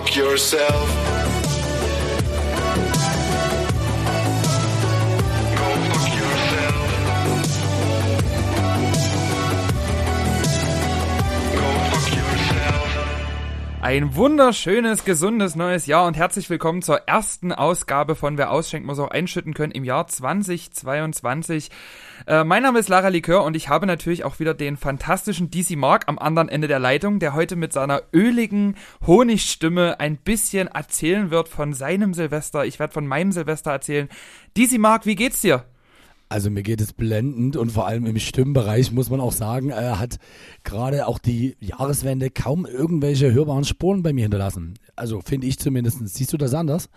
fuck yourself. Ein wunderschönes, gesundes neues Jahr und herzlich willkommen zur ersten Ausgabe von Wer ausschenkt, muss auch einschütten können im Jahr 2022. Äh, mein Name ist Lara Likör und ich habe natürlich auch wieder den fantastischen DC Mark am anderen Ende der Leitung, der heute mit seiner öligen Honigstimme ein bisschen erzählen wird von seinem Silvester. Ich werde von meinem Silvester erzählen. DC Mark, wie geht's dir? Also mir geht es blendend und vor allem im Stimmbereich muss man auch sagen, äh, hat gerade auch die Jahreswende kaum irgendwelche hörbaren Spuren bei mir hinterlassen. Also finde ich zumindest. Siehst du das anders?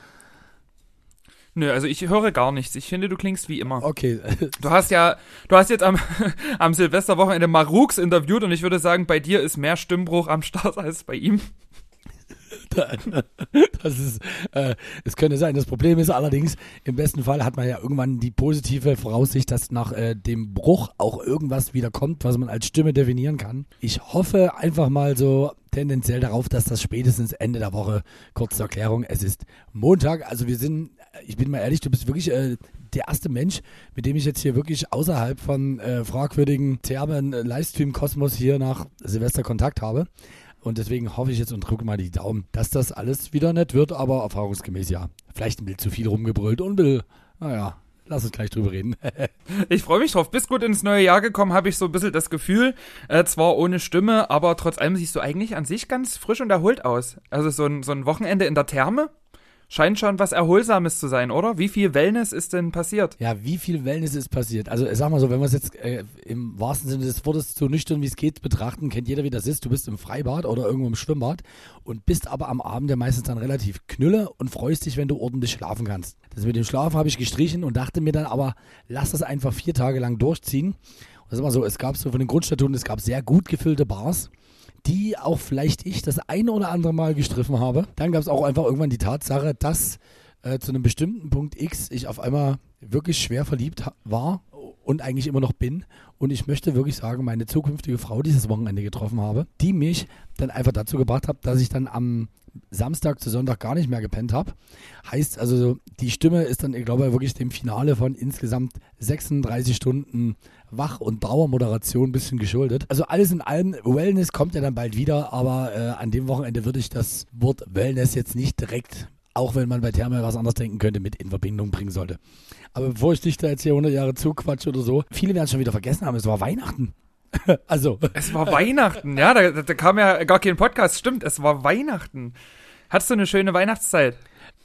Nö, also ich höre gar nichts. Ich finde, du klingst wie immer. Okay. Du hast ja, du hast jetzt am, am Silvesterwochenende Marux interviewt und ich würde sagen, bei dir ist mehr Stimmbruch am Start als bei ihm. Das ist, äh, es könnte sein. Das Problem ist allerdings, im besten Fall hat man ja irgendwann die positive Voraussicht, dass nach äh, dem Bruch auch irgendwas wieder kommt, was man als Stimme definieren kann. Ich hoffe einfach mal so tendenziell darauf, dass das spätestens Ende der Woche, kurz zur Erklärung, es ist Montag, also wir sind, ich bin mal ehrlich, du bist wirklich äh, der erste Mensch, mit dem ich jetzt hier wirklich außerhalb von äh, fragwürdigen Termen, äh, Livestream-Kosmos hier nach Silvester Kontakt habe. Und deswegen hoffe ich jetzt und drücke mal die Daumen, dass das alles wieder nett wird, aber erfahrungsgemäß ja. Vielleicht ein bisschen zu viel rumgebrüllt und will, naja, lass uns gleich drüber reden. Ich freue mich drauf. Bist gut ins neue Jahr gekommen, habe ich so ein bisschen das Gefühl. Äh, zwar ohne Stimme, aber trotz allem siehst du eigentlich an sich ganz frisch und erholt aus. Also so ein, so ein Wochenende in der Therme scheint schon was Erholsames zu sein, oder? Wie viel Wellness ist denn passiert? ja, wie viel Wellness ist passiert? Also sag mal so, wenn wir es jetzt äh, im wahrsten Sinne des Wortes so nüchtern wie es geht betrachten, kennt jeder, wie das ist. Du bist im Freibad oder irgendwo im Schwimmbad und bist aber am Abend ja meistens dann relativ knülle und freust dich, wenn du ordentlich schlafen kannst. Das mit dem Schlafen habe ich gestrichen und dachte mir dann aber, lass das einfach vier Tage lang durchziehen. Und das war so, es gab so von den Grundstatuten, es gab sehr gut gefüllte Bars, die auch vielleicht ich das eine oder andere Mal gestriffen habe. Dann gab es auch einfach irgendwann die Tatsache, dass äh, zu einem bestimmten Punkt X ich auf einmal wirklich schwer verliebt war und eigentlich immer noch bin. Und ich möchte wirklich sagen, meine zukünftige Frau dieses Wochenende getroffen habe, die mich dann einfach dazu gebracht hat, dass ich dann am Samstag zu Sonntag gar nicht mehr gepennt habe. Heißt also, die Stimme ist dann, ich glaube, wirklich dem Finale von insgesamt 36 Stunden Wach- und Dauermoderation ein bisschen geschuldet. Also alles in allem, Wellness kommt ja dann bald wieder, aber äh, an dem Wochenende würde ich das Wort Wellness jetzt nicht direkt, auch wenn man bei Therme was anderes denken könnte, mit in Verbindung bringen sollte. Aber bevor ich dich da jetzt hier 100 Jahre zuquatsche oder so, viele werden es schon wieder vergessen haben, es war Weihnachten. also, Es war Weihnachten, ja, da, da kam ja gar kein Podcast, stimmt, es war Weihnachten. Hattest du eine schöne Weihnachtszeit?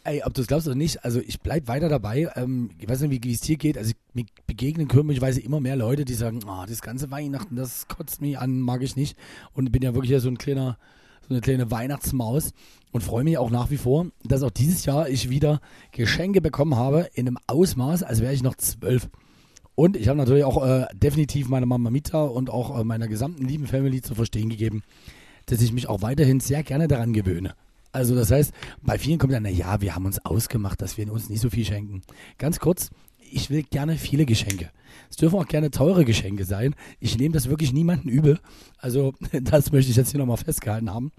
Ey, ob du es glaubst oder nicht, also ich bleib weiter dabei. Ähm, ich weiß nicht, wie es dir geht. Also mir begegnen komischerweise immer mehr Leute, die sagen, ah, das ganze Weihnachten, das kotzt mich an, mag ich nicht. Und bin ja wirklich so ein kleiner, so eine kleine Weihnachtsmaus und freue mich auch nach wie vor, dass auch dieses Jahr ich wieder Geschenke bekommen habe in einem Ausmaß, als wäre ich noch zwölf. Und ich habe natürlich auch äh, definitiv meiner Mama Mita und auch äh, meiner gesamten lieben Family zu verstehen gegeben, dass ich mich auch weiterhin sehr gerne daran gewöhne. Also das heißt, bei vielen kommt dann, na ja, wir haben uns ausgemacht, dass wir uns nicht so viel schenken. Ganz kurz, ich will gerne viele Geschenke. Es dürfen auch gerne teure Geschenke sein. Ich nehme das wirklich niemanden übel. Also das möchte ich jetzt hier nochmal festgehalten haben.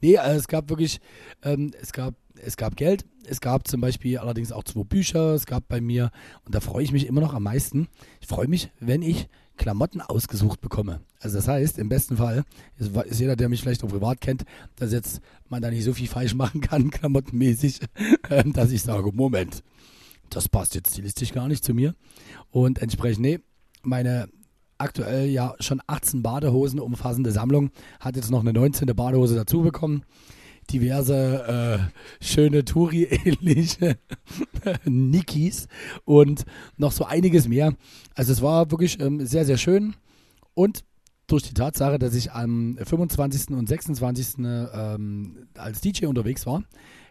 Nee, also es gab wirklich, ähm, es gab, es gab Geld, es gab zum Beispiel allerdings auch zwei Bücher, es gab bei mir, und da freue ich mich immer noch am meisten. Ich freue mich, wenn ich Klamotten ausgesucht bekomme. Also das heißt, im besten Fall ist, ist jeder, der mich vielleicht auch privat kennt, dass jetzt man da nicht so viel falsch machen kann, klamottenmäßig, ähm, dass ich sage, Moment, das passt jetzt stilistisch gar nicht zu mir. Und entsprechend, nee, meine aktuell ja schon 18 Badehosen umfassende Sammlung hat jetzt noch eine 19. Badehose dazu bekommen. Diverse äh, schöne Touri-ähnliche Nikis und noch so einiges mehr. Also es war wirklich ähm, sehr, sehr schön. Und durch die Tatsache, dass ich am 25. und 26. Ähm, als DJ unterwegs war,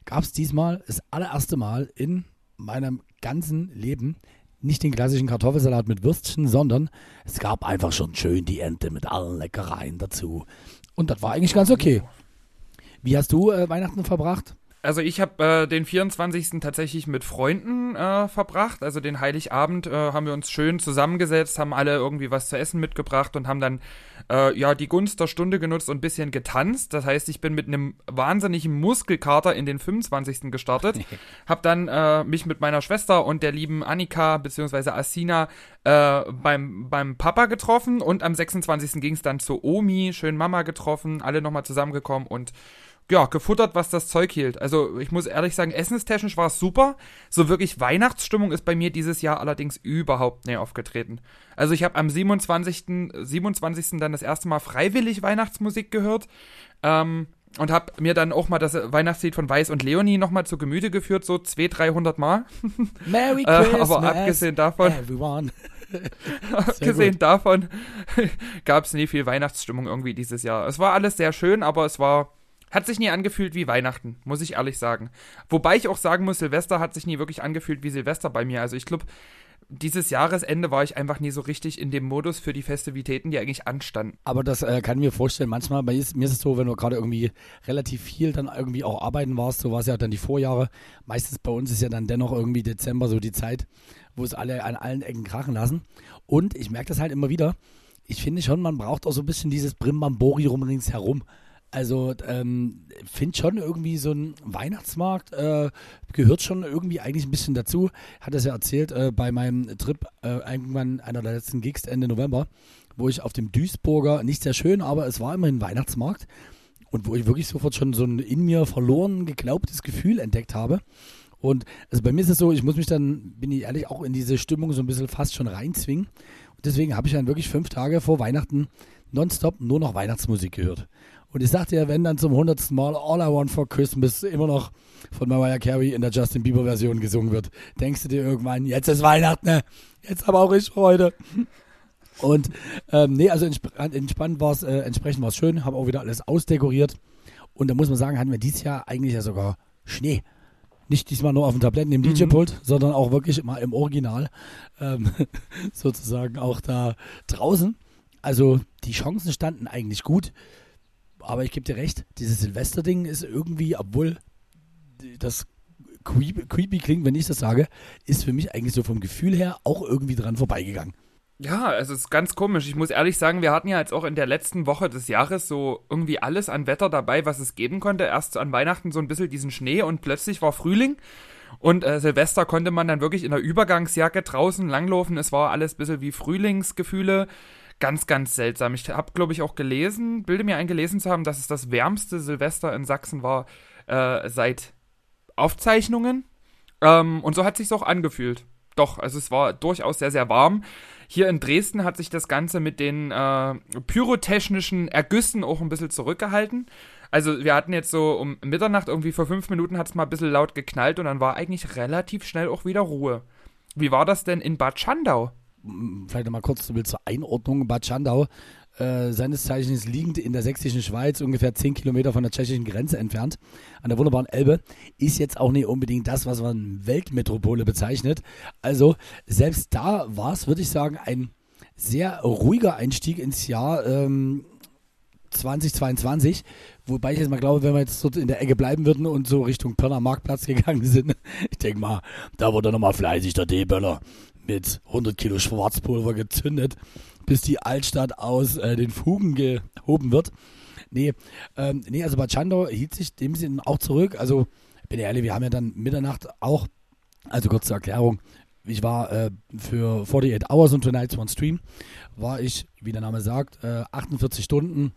gab es diesmal das allererste Mal in meinem ganzen Leben nicht den klassischen Kartoffelsalat mit Würstchen, sondern es gab einfach schon schön die Ente mit allen Leckereien dazu. Und das war eigentlich ganz okay. Wie hast du äh, Weihnachten verbracht? Also ich habe äh, den 24. tatsächlich mit Freunden äh, verbracht. Also den Heiligabend äh, haben wir uns schön zusammengesetzt, haben alle irgendwie was zu essen mitgebracht und haben dann äh, ja die Gunst der Stunde genutzt und ein bisschen getanzt. Das heißt, ich bin mit einem wahnsinnigen Muskelkater in den 25. gestartet, habe dann äh, mich mit meiner Schwester und der lieben Annika bzw. Asina äh, beim beim Papa getroffen und am 26. ging es dann zu Omi, schön Mama getroffen, alle nochmal zusammengekommen und ja, gefuttert, was das Zeug hielt. Also ich muss ehrlich sagen, essenstechnisch war es super. So wirklich Weihnachtsstimmung ist bei mir dieses Jahr allerdings überhaupt nicht aufgetreten. Also ich habe am 27. 27. dann das erste Mal freiwillig Weihnachtsmusik gehört. Ähm, und habe mir dann auch mal das Weihnachtslied von Weiß und Leonie nochmal zu Gemüte geführt, so 200, 300 Mal. Merry Christmas, äh, aber abgesehen davon, everyone. abgesehen davon gab es nie viel Weihnachtsstimmung irgendwie dieses Jahr. Es war alles sehr schön, aber es war hat sich nie angefühlt wie Weihnachten, muss ich ehrlich sagen. Wobei ich auch sagen muss, Silvester hat sich nie wirklich angefühlt wie Silvester bei mir. Also ich glaube, dieses Jahresende war ich einfach nie so richtig in dem Modus für die Festivitäten, die eigentlich anstanden. Aber das äh, kann ich mir vorstellen. Manchmal, bei mir ist es so, wenn du gerade irgendwie relativ viel dann irgendwie auch arbeiten warst, so war es ja dann die Vorjahre. Meistens bei uns ist ja dann dennoch irgendwie Dezember so die Zeit, wo es alle an allen Ecken krachen lassen. Und ich merke das halt immer wieder. Ich finde schon, man braucht auch so ein bisschen dieses Brimbambori rum ringsherum. Also ähm, finde schon irgendwie so ein Weihnachtsmarkt äh, gehört schon irgendwie eigentlich ein bisschen dazu. Hat es ja erzählt äh, bei meinem Trip äh, irgendwann einer der letzten Gigs Ende November, wo ich auf dem Duisburger, nicht sehr schön, aber es war immerhin Weihnachtsmarkt und wo ich wirklich sofort schon so ein in mir verloren geglaubtes Gefühl entdeckt habe. Und also bei mir ist es so, ich muss mich dann, bin ich ehrlich, auch in diese Stimmung so ein bisschen fast schon reinzwingen. Und deswegen habe ich dann wirklich fünf Tage vor Weihnachten nonstop nur noch Weihnachtsmusik gehört. Und ich sagte ja, wenn dann zum hundertsten Mal All I Want for Christmas immer noch von Mariah Carey in der Justin Bieber Version gesungen wird, denkst du dir irgendwann, jetzt ist Weihnachten, ne? jetzt aber auch ich Freude. Und ähm, nee, also entsp entspannt war es, äh, entsprechend war es schön, habe auch wieder alles ausdekoriert. Und da muss man sagen, hatten wir dieses Jahr eigentlich ja sogar Schnee. Nicht diesmal nur auf dem Tabletten im DJ-Pult, sondern auch wirklich mal im Original, ähm, sozusagen auch da draußen. Also die Chancen standen eigentlich gut aber ich gebe dir recht, dieses Silvester-Ding ist irgendwie, obwohl das creepy, creepy klingt, wenn ich das sage, ist für mich eigentlich so vom Gefühl her auch irgendwie dran vorbeigegangen. Ja, es ist ganz komisch. Ich muss ehrlich sagen, wir hatten ja jetzt auch in der letzten Woche des Jahres so irgendwie alles an Wetter dabei, was es geben konnte. Erst an Weihnachten so ein bisschen diesen Schnee und plötzlich war Frühling. Und äh, Silvester konnte man dann wirklich in der Übergangsjacke draußen langlaufen. Es war alles ein bisschen wie Frühlingsgefühle ganz, ganz seltsam. Ich habe, glaube ich, auch gelesen, bilde mir eingelesen zu haben, dass es das wärmste Silvester in Sachsen war äh, seit Aufzeichnungen. Ähm, und so hat sich auch angefühlt. Doch, also es war durchaus sehr, sehr warm. Hier in Dresden hat sich das Ganze mit den äh, pyrotechnischen Ergüssen auch ein bisschen zurückgehalten. Also wir hatten jetzt so um Mitternacht irgendwie vor fünf Minuten hat es mal ein bisschen laut geknallt und dann war eigentlich relativ schnell auch wieder Ruhe. Wie war das denn in Bad Schandau? Vielleicht nochmal kurz zur Einordnung, Bad Schandau, äh, seines Zeichens liegend in der sächsischen Schweiz, ungefähr 10 Kilometer von der tschechischen Grenze entfernt, an der wunderbaren Elbe, ist jetzt auch nicht unbedingt das, was man Weltmetropole bezeichnet. Also selbst da war es, würde ich sagen, ein sehr ruhiger Einstieg ins Jahr ähm, 2022, wobei ich jetzt mal glaube, wenn wir jetzt dort in der Ecke bleiben würden und so Richtung Pörner Marktplatz gegangen sind, ich denke mal, da wurde nochmal fleißig der D-Böller mit 100 Kilo Schwarzpulver gezündet, bis die Altstadt aus äh, den Fugen gehoben wird. Nee, ähm, nee, also Bad Schandau hielt sich dem Sinne auch zurück. Also, bin ehrlich, wir haben ja dann Mitternacht auch, also kurze Erklärung, ich war äh, für 48 Hours und Tonight's One Stream, war ich, wie der Name sagt, äh, 48 Stunden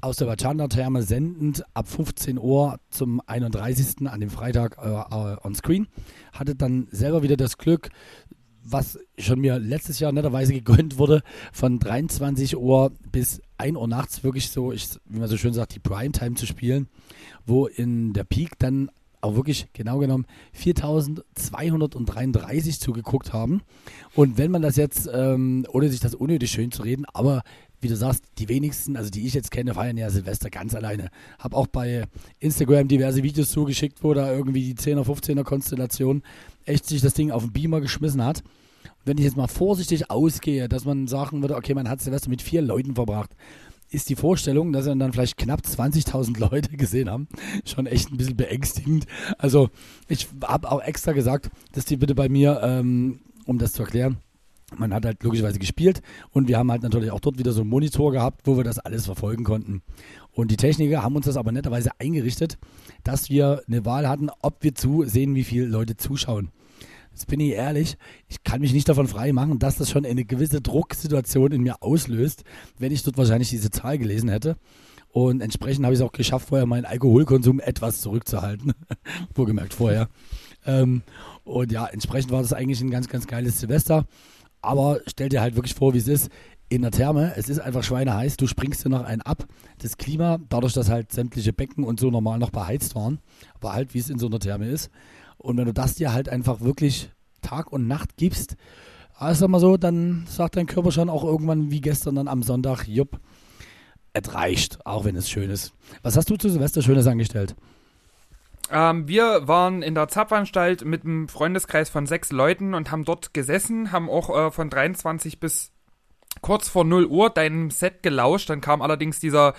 aus der Vajanda-Therme sendend ab 15 Uhr zum 31. an dem Freitag äh, äh, on Screen. Hatte dann selber wieder das Glück, was schon mir letztes Jahr netterweise gegönnt wurde, von 23 Uhr bis 1 Uhr nachts wirklich so, ich, wie man so schön sagt, die Primetime zu spielen, wo in der Peak dann auch wirklich genau genommen 4233 zugeguckt haben. Und wenn man das jetzt, ähm, ohne sich das unnötig schön zu reden, aber wie du sagst, die wenigsten, also die ich jetzt kenne, feiern ja Silvester ganz alleine. Hab auch bei Instagram diverse Videos zugeschickt, wo da irgendwie die 10er, 15er Konstellation echt sich das Ding auf den Beamer geschmissen hat. Wenn ich jetzt mal vorsichtig ausgehe, dass man sagen würde, okay, man hat Silvester mit vier Leuten verbracht, ist die Vorstellung, dass dann vielleicht knapp 20.000 Leute gesehen haben, schon echt ein bisschen beängstigend. Also ich habe auch extra gesagt, dass die bitte bei mir, ähm, um das zu erklären, man hat halt logischerweise gespielt und wir haben halt natürlich auch dort wieder so einen Monitor gehabt, wo wir das alles verfolgen konnten. Und die Techniker haben uns das aber netterweise eingerichtet, dass wir eine Wahl hatten, ob wir zusehen, wie viele Leute zuschauen. Jetzt bin ich ehrlich, ich kann mich nicht davon frei machen, dass das schon eine gewisse Drucksituation in mir auslöst, wenn ich dort wahrscheinlich diese Zahl gelesen hätte. Und entsprechend habe ich es auch geschafft, vorher meinen Alkoholkonsum etwas zurückzuhalten. Wohlgemerkt vorher. Ähm, und ja, entsprechend war das eigentlich ein ganz, ganz geiles Silvester. Aber stell dir halt wirklich vor, wie es ist. In der Therme, es ist einfach schweineheiß, du springst dir noch einen ab. Das Klima, dadurch, dass halt sämtliche Becken und so normal noch beheizt waren, war halt, wie es in so einer Therme ist. Und wenn du das dir halt einfach wirklich Tag und Nacht gibst, also sag mal so, dann sagt dein Körper schon auch irgendwann wie gestern dann am Sonntag, jupp, es reicht, auch wenn es schön ist. Was hast du zu Silvester Schönes angestellt? Ähm, wir waren in der Zapfanstalt mit einem Freundeskreis von sechs Leuten und haben dort gesessen, haben auch äh, von 23 bis kurz vor 0 Uhr deinem Set gelauscht. Dann kam allerdings dieser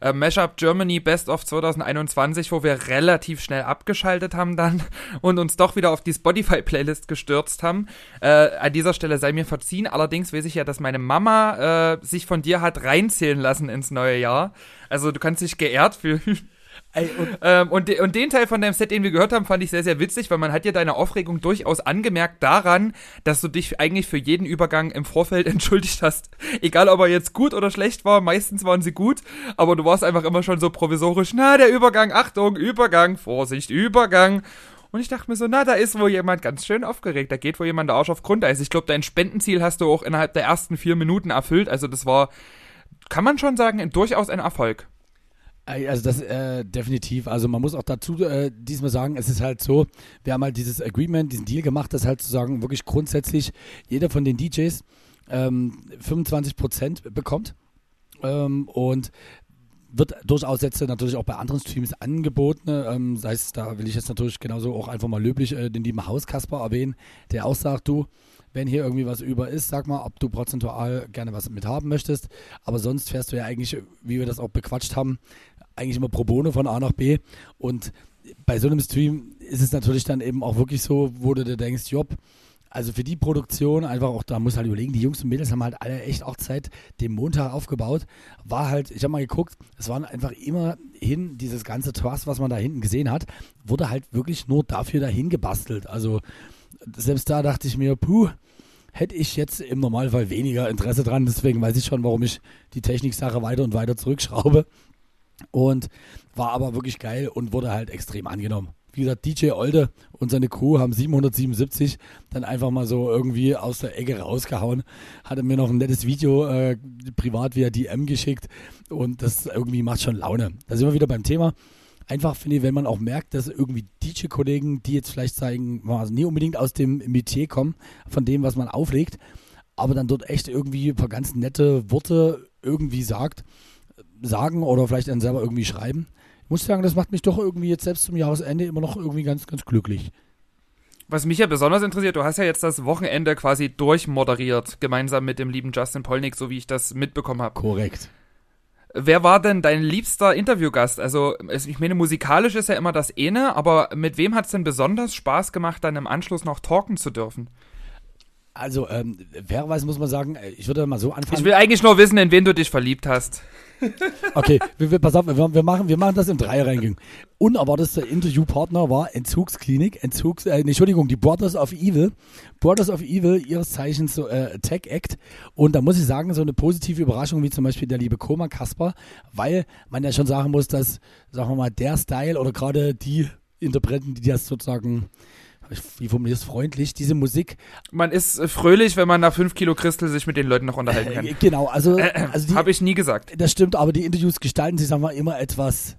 äh, Mashup Germany Best of 2021, wo wir relativ schnell abgeschaltet haben dann und uns doch wieder auf die Spotify-Playlist gestürzt haben. Äh, an dieser Stelle sei mir verziehen. Allerdings weiß ich ja, dass meine Mama äh, sich von dir hat reinzählen lassen ins neue Jahr. Also du kannst dich geehrt fühlen. Ey, und, ähm, und, de und, den Teil von deinem Set, den wir gehört haben, fand ich sehr, sehr witzig, weil man hat ja deine Aufregung durchaus angemerkt daran, dass du dich eigentlich für jeden Übergang im Vorfeld entschuldigt hast. Egal, ob er jetzt gut oder schlecht war, meistens waren sie gut, aber du warst einfach immer schon so provisorisch, na, der Übergang, Achtung, Übergang, Vorsicht, Übergang. Und ich dachte mir so, na, da ist wohl jemand ganz schön aufgeregt. Da geht wohl jemand der Arsch auf Grundeis. Ich glaube, dein Spendenziel hast du auch innerhalb der ersten vier Minuten erfüllt. Also das war, kann man schon sagen, durchaus ein Erfolg. Also das äh, definitiv. Also man muss auch dazu äh, diesmal sagen, es ist halt so, wir haben halt dieses Agreement, diesen Deal gemacht, dass halt zu sagen, wirklich grundsätzlich jeder von den DJs ähm, 25 Prozent bekommt. Ähm, und wird durchaus jetzt natürlich auch bei anderen Streams angeboten. Ähm, sei es, da will ich jetzt natürlich genauso auch einfach mal löblich äh, den lieben Hauskasper erwähnen, der auch sagt, du, wenn hier irgendwie was über ist, sag mal, ob du prozentual gerne was mit haben möchtest. Aber sonst fährst du ja eigentlich, wie wir das auch bequatscht haben, eigentlich immer pro bono von A nach B. Und bei so einem Stream ist es natürlich dann eben auch wirklich so, wo du dir denkst, Job, also für die Produktion einfach auch, da muss halt überlegen, die Jungs und Mädels haben halt alle echt auch Zeit dem Montag aufgebaut. War halt, ich habe mal geguckt, es waren einfach immer hin, dieses ganze Trust, was man da hinten gesehen hat, wurde halt wirklich nur dafür dahin gebastelt. Also selbst da dachte ich mir, puh, hätte ich jetzt im Normalfall weniger Interesse dran. Deswegen weiß ich schon, warum ich die Techniksache weiter und weiter zurückschraube. Und war aber wirklich geil und wurde halt extrem angenommen. Wie gesagt, DJ Olde und seine Crew haben 777 dann einfach mal so irgendwie aus der Ecke rausgehauen. Hatte mir noch ein nettes Video äh, privat via DM geschickt und das irgendwie macht schon Laune. Da sind wir wieder beim Thema. Einfach finde ich, wenn man auch merkt, dass irgendwie DJ-Kollegen, die jetzt vielleicht zeigen, also nie unbedingt aus dem Metier kommen, von dem, was man auflegt, aber dann dort echt irgendwie ein paar ganz nette Worte irgendwie sagt, sagen oder vielleicht dann selber irgendwie schreiben. Ich muss sagen, das macht mich doch irgendwie jetzt selbst zum Jahresende immer noch irgendwie ganz, ganz glücklich. Was mich ja besonders interessiert, du hast ja jetzt das Wochenende quasi durchmoderiert, gemeinsam mit dem lieben Justin Polnick, so wie ich das mitbekommen habe. Korrekt. Wer war denn dein liebster Interviewgast? Also, ich meine, musikalisch ist ja immer das eine, aber mit wem hat es denn besonders Spaß gemacht, dann im Anschluss noch talken zu dürfen? Also, ähm, fairerweise muss man sagen, äh, ich würde mal so anfangen. Ich will eigentlich nur wissen, in wen du dich verliebt hast. Okay, wir, wir, pass auf, wir, wir, machen, wir machen das im Dreierranking. Unerwartetster Interviewpartner war Entzugsklinik, Entzugs, äh, Entschuldigung, die Brothers of Evil. Brothers of Evil, ihres Zeichens so, äh, Tech Act. Und da muss ich sagen, so eine positive Überraschung wie zum Beispiel der liebe Koma Kasper, weil man ja schon sagen muss, dass, sagen wir mal, der Style oder gerade die Interpreten, die das sozusagen wie formuliert es freundlich, diese Musik. Man ist äh, fröhlich, wenn man nach fünf Kilo Christel sich mit den Leuten noch unterhalten kann. Äh, genau, also, äh also habe ich nie gesagt. Das stimmt, aber die Interviews gestalten sich, sagen wir, immer etwas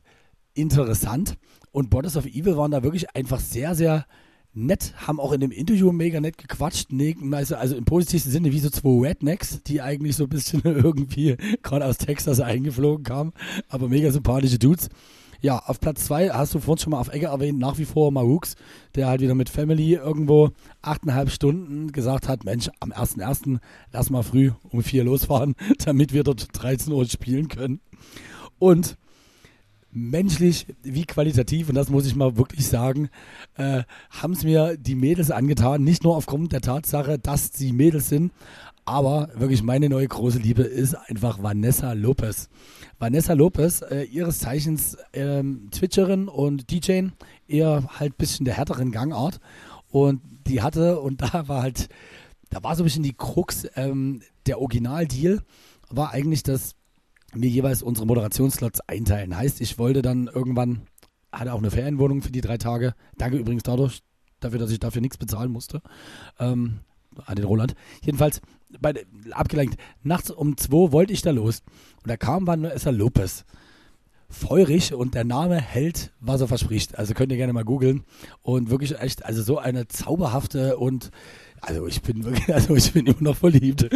interessant. Und Borders of Evil waren da wirklich einfach sehr, sehr nett, haben auch in dem Interview mega nett gequatscht, also, also im positivsten Sinne wie so zwei Rednecks, die eigentlich so ein bisschen irgendwie gerade aus Texas eingeflogen kamen, aber mega sympathische Dudes. Ja, auf Platz zwei hast du vorhin schon mal auf Ecke erwähnt, nach wie vor Mahooks, der halt wieder mit Family irgendwo achteinhalb Stunden gesagt hat, Mensch, am 1.1. lass mal früh um vier losfahren, damit wir dort 13 Uhr spielen können. Und menschlich wie qualitativ, und das muss ich mal wirklich sagen, äh, haben es mir die Mädels angetan. Nicht nur aufgrund der Tatsache, dass sie Mädels sind, aber wirklich meine neue große Liebe ist einfach Vanessa Lopez. Vanessa Lopez, äh, ihres Zeichens ähm, Twitcherin und DJ, eher halt bisschen der härteren Gangart. Und die hatte, und da war halt, da war so ein bisschen die Krux, ähm, der Originaldeal war eigentlich, dass mir jeweils unsere Moderationsslots einteilen. Heißt, ich wollte dann irgendwann, hatte auch eine Ferienwohnung für die drei Tage. Danke übrigens dadurch, dafür, dass ich dafür nichts bezahlen musste. Ähm, an den Roland. Jedenfalls, bei, abgelenkt. Nachts um zwei wollte ich da los. Und da kam Vanessa Lopez. Feurig und der Name hält, was er verspricht. Also könnt ihr gerne mal googeln. Und wirklich echt, also so eine zauberhafte und also ich bin wirklich, also ich bin immer noch verliebt.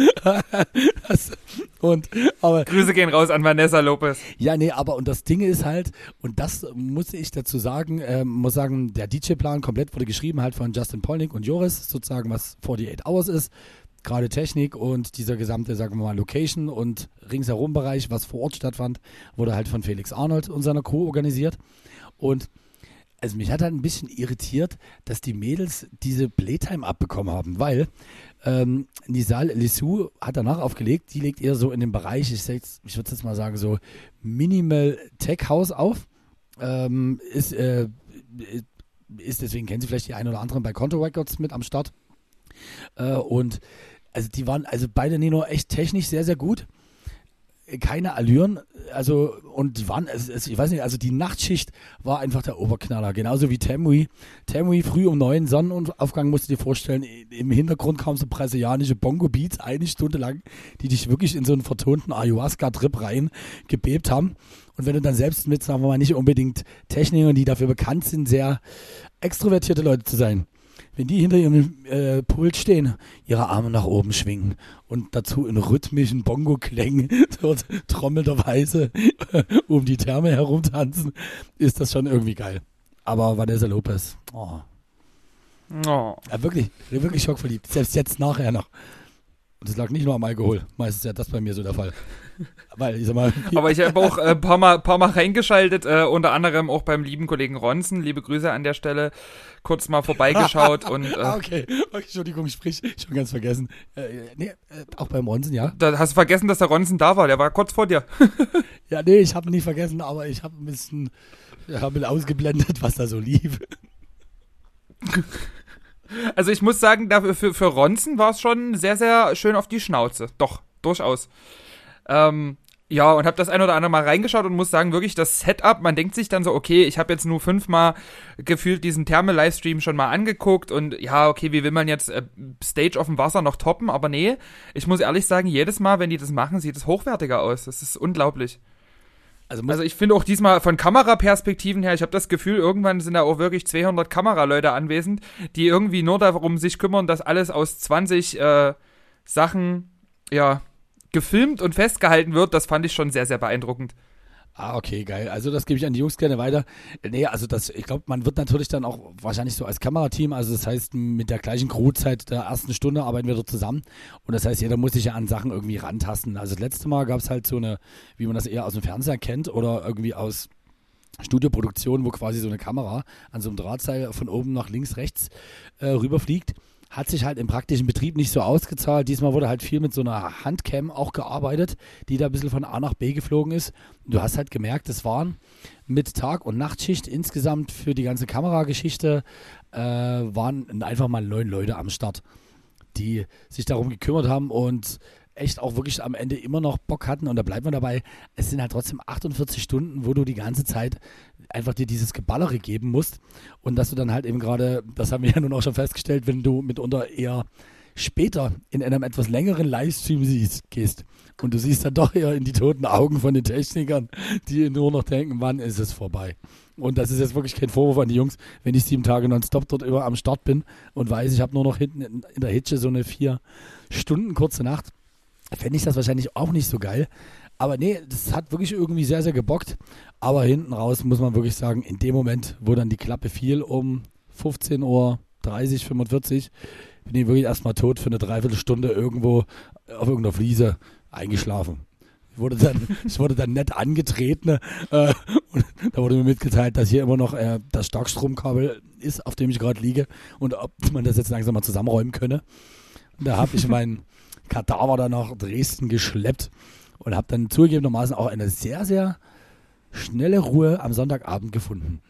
das, und, aber, Grüße gehen raus an Vanessa Lopez. Ja, nee, aber und das Ding ist halt, und das muss ich dazu sagen, äh, muss sagen, der DJ-Plan komplett wurde geschrieben halt von Justin Polnick und Joris, sozusagen, was 48 Hours ist. Gerade Technik und dieser gesamte, sagen wir mal, Location und ringsherum Bereich, was vor Ort stattfand, wurde halt von Felix Arnold und seiner Crew organisiert. Und also mich hat halt ein bisschen irritiert, dass die Mädels diese Playtime abbekommen haben, weil ähm, Nisal Lissou hat danach aufgelegt, die legt eher so in den Bereich, ich, ich würde jetzt mal sagen, so Minimal Tech House auf. Ähm, ist, äh, ist, deswegen kennen Sie vielleicht die einen oder anderen bei Conto Records mit am Start. Äh, und also die waren also beide nur echt technisch sehr, sehr gut keine Allüren, also und die waren, es, ich weiß nicht, also die Nachtschicht war einfach der Oberknaller, genauso wie Temui. Temui früh um neun Sonnenaufgang, musst du dir vorstellen, im Hintergrund kamen so brasilianische Bongo-Beats, eine Stunde lang, die dich wirklich in so einen vertonten Ayahuasca-Trip rein gebebt haben. Und wenn du dann selbst mit, sagen wir mal, nicht unbedingt Technikern, die dafür bekannt sind, sehr extrovertierte Leute zu sein, wenn die hinter ihrem äh, Pult stehen, ihre Arme nach oben schwingen und dazu in rhythmischen Bongo-Klängen dort trommelnderweise um die Therme herumtanzen, ist das schon irgendwie geil. Aber Vanessa Lopez, oh. Oh. Ja, wirklich, wirklich schockverliebt. Selbst jetzt nachher noch. Und es lag nicht nur am Alkohol. Meistens ist ja das bei mir so der Fall. Weil, ich sag mal, Aber ich habe auch ein äh, paar, mal, paar Mal reingeschaltet, äh, unter anderem auch beim lieben Kollegen Ronzen. Liebe Grüße an der Stelle. Kurz mal vorbeigeschaut und. Äh, ah, okay. okay, Entschuldigung, ich sprich schon ganz vergessen. Äh, nee, äh, auch beim Ronzen, ja. Da hast du vergessen, dass der Ronzen da war. Der war kurz vor dir. ja, nee, ich habe nie vergessen, aber ich habe ein bisschen, ja, hab ausgeblendet, was da so lief. Also ich muss sagen, dafür, für, für Ronzen war es schon sehr, sehr schön auf die Schnauze. Doch, durchaus. Ähm, ja, und habe das ein oder andere Mal reingeschaut und muss sagen, wirklich das Setup, man denkt sich dann so, okay, ich habe jetzt nur fünfmal gefühlt diesen Therme-Livestream schon mal angeguckt und ja, okay, wie will man jetzt äh, Stage auf dem Wasser noch toppen? Aber nee, ich muss ehrlich sagen, jedes Mal, wenn die das machen, sieht es hochwertiger aus. Das ist unglaublich. Also, also, ich finde auch diesmal von Kameraperspektiven her, ich habe das Gefühl, irgendwann sind da auch wirklich 200 Kameraleute anwesend, die irgendwie nur darum sich kümmern, dass alles aus 20 äh, Sachen ja gefilmt und festgehalten wird. Das fand ich schon sehr, sehr beeindruckend. Ah, okay, geil. Also das gebe ich an die Jungs gerne weiter. Nee, also das, ich glaube, man wird natürlich dann auch wahrscheinlich so als Kamerateam, also das heißt, mit der gleichen Crewzeit der ersten Stunde arbeiten wir dort zusammen. Und das heißt, jeder muss sich ja an Sachen irgendwie rantasten. Also das letzte Mal gab es halt so eine, wie man das eher aus dem Fernseher kennt oder irgendwie aus Studioproduktion, wo quasi so eine Kamera an so einem Drahtseil von oben nach links, rechts äh, rüberfliegt hat sich halt im praktischen Betrieb nicht so ausgezahlt. Diesmal wurde halt viel mit so einer Handcam auch gearbeitet, die da ein bisschen von A nach B geflogen ist. Du hast halt gemerkt, es waren mit Tag- und Nachtschicht insgesamt für die ganze Kamerageschichte äh, waren einfach mal neun Leute am Start, die sich darum gekümmert haben und echt auch wirklich am Ende immer noch Bock hatten. Und da bleibt man dabei, es sind halt trotzdem 48 Stunden, wo du die ganze Zeit einfach dir dieses Geballere geben musst. Und dass du dann halt eben gerade, das haben wir ja nun auch schon festgestellt, wenn du mitunter eher später in einem etwas längeren Livestream siehst, gehst und du siehst dann doch eher in die toten Augen von den Technikern, die nur noch denken, wann ist es vorbei. Und das ist jetzt wirklich kein Vorwurf an die Jungs, wenn ich sieben Tage nonstop dort immer am Start bin und weiß, ich habe nur noch hinten in, der Hitsche so eine vier Stunden kurze Nacht, fände ich das wahrscheinlich auch nicht so geil. Aber nee, das hat wirklich irgendwie sehr, sehr gebockt. Aber hinten raus muss man wirklich sagen, in dem Moment, wo dann die Klappe fiel um 15 Uhr 30, 45, bin ich wirklich erstmal tot für eine Dreiviertelstunde irgendwo auf irgendeiner Fliese eingeschlafen. Ich wurde dann, ich wurde dann nett angetreten äh, und da wurde mir mitgeteilt, dass hier immer noch äh, das Starkstromkabel ist, auf dem ich gerade liege und ob man das jetzt langsam mal zusammenräumen könne. Und da habe ich meinen Kadaver dann nach Dresden geschleppt und habe dann zugegebenermaßen auch eine sehr, sehr schnelle Ruhe am Sonntagabend gefunden.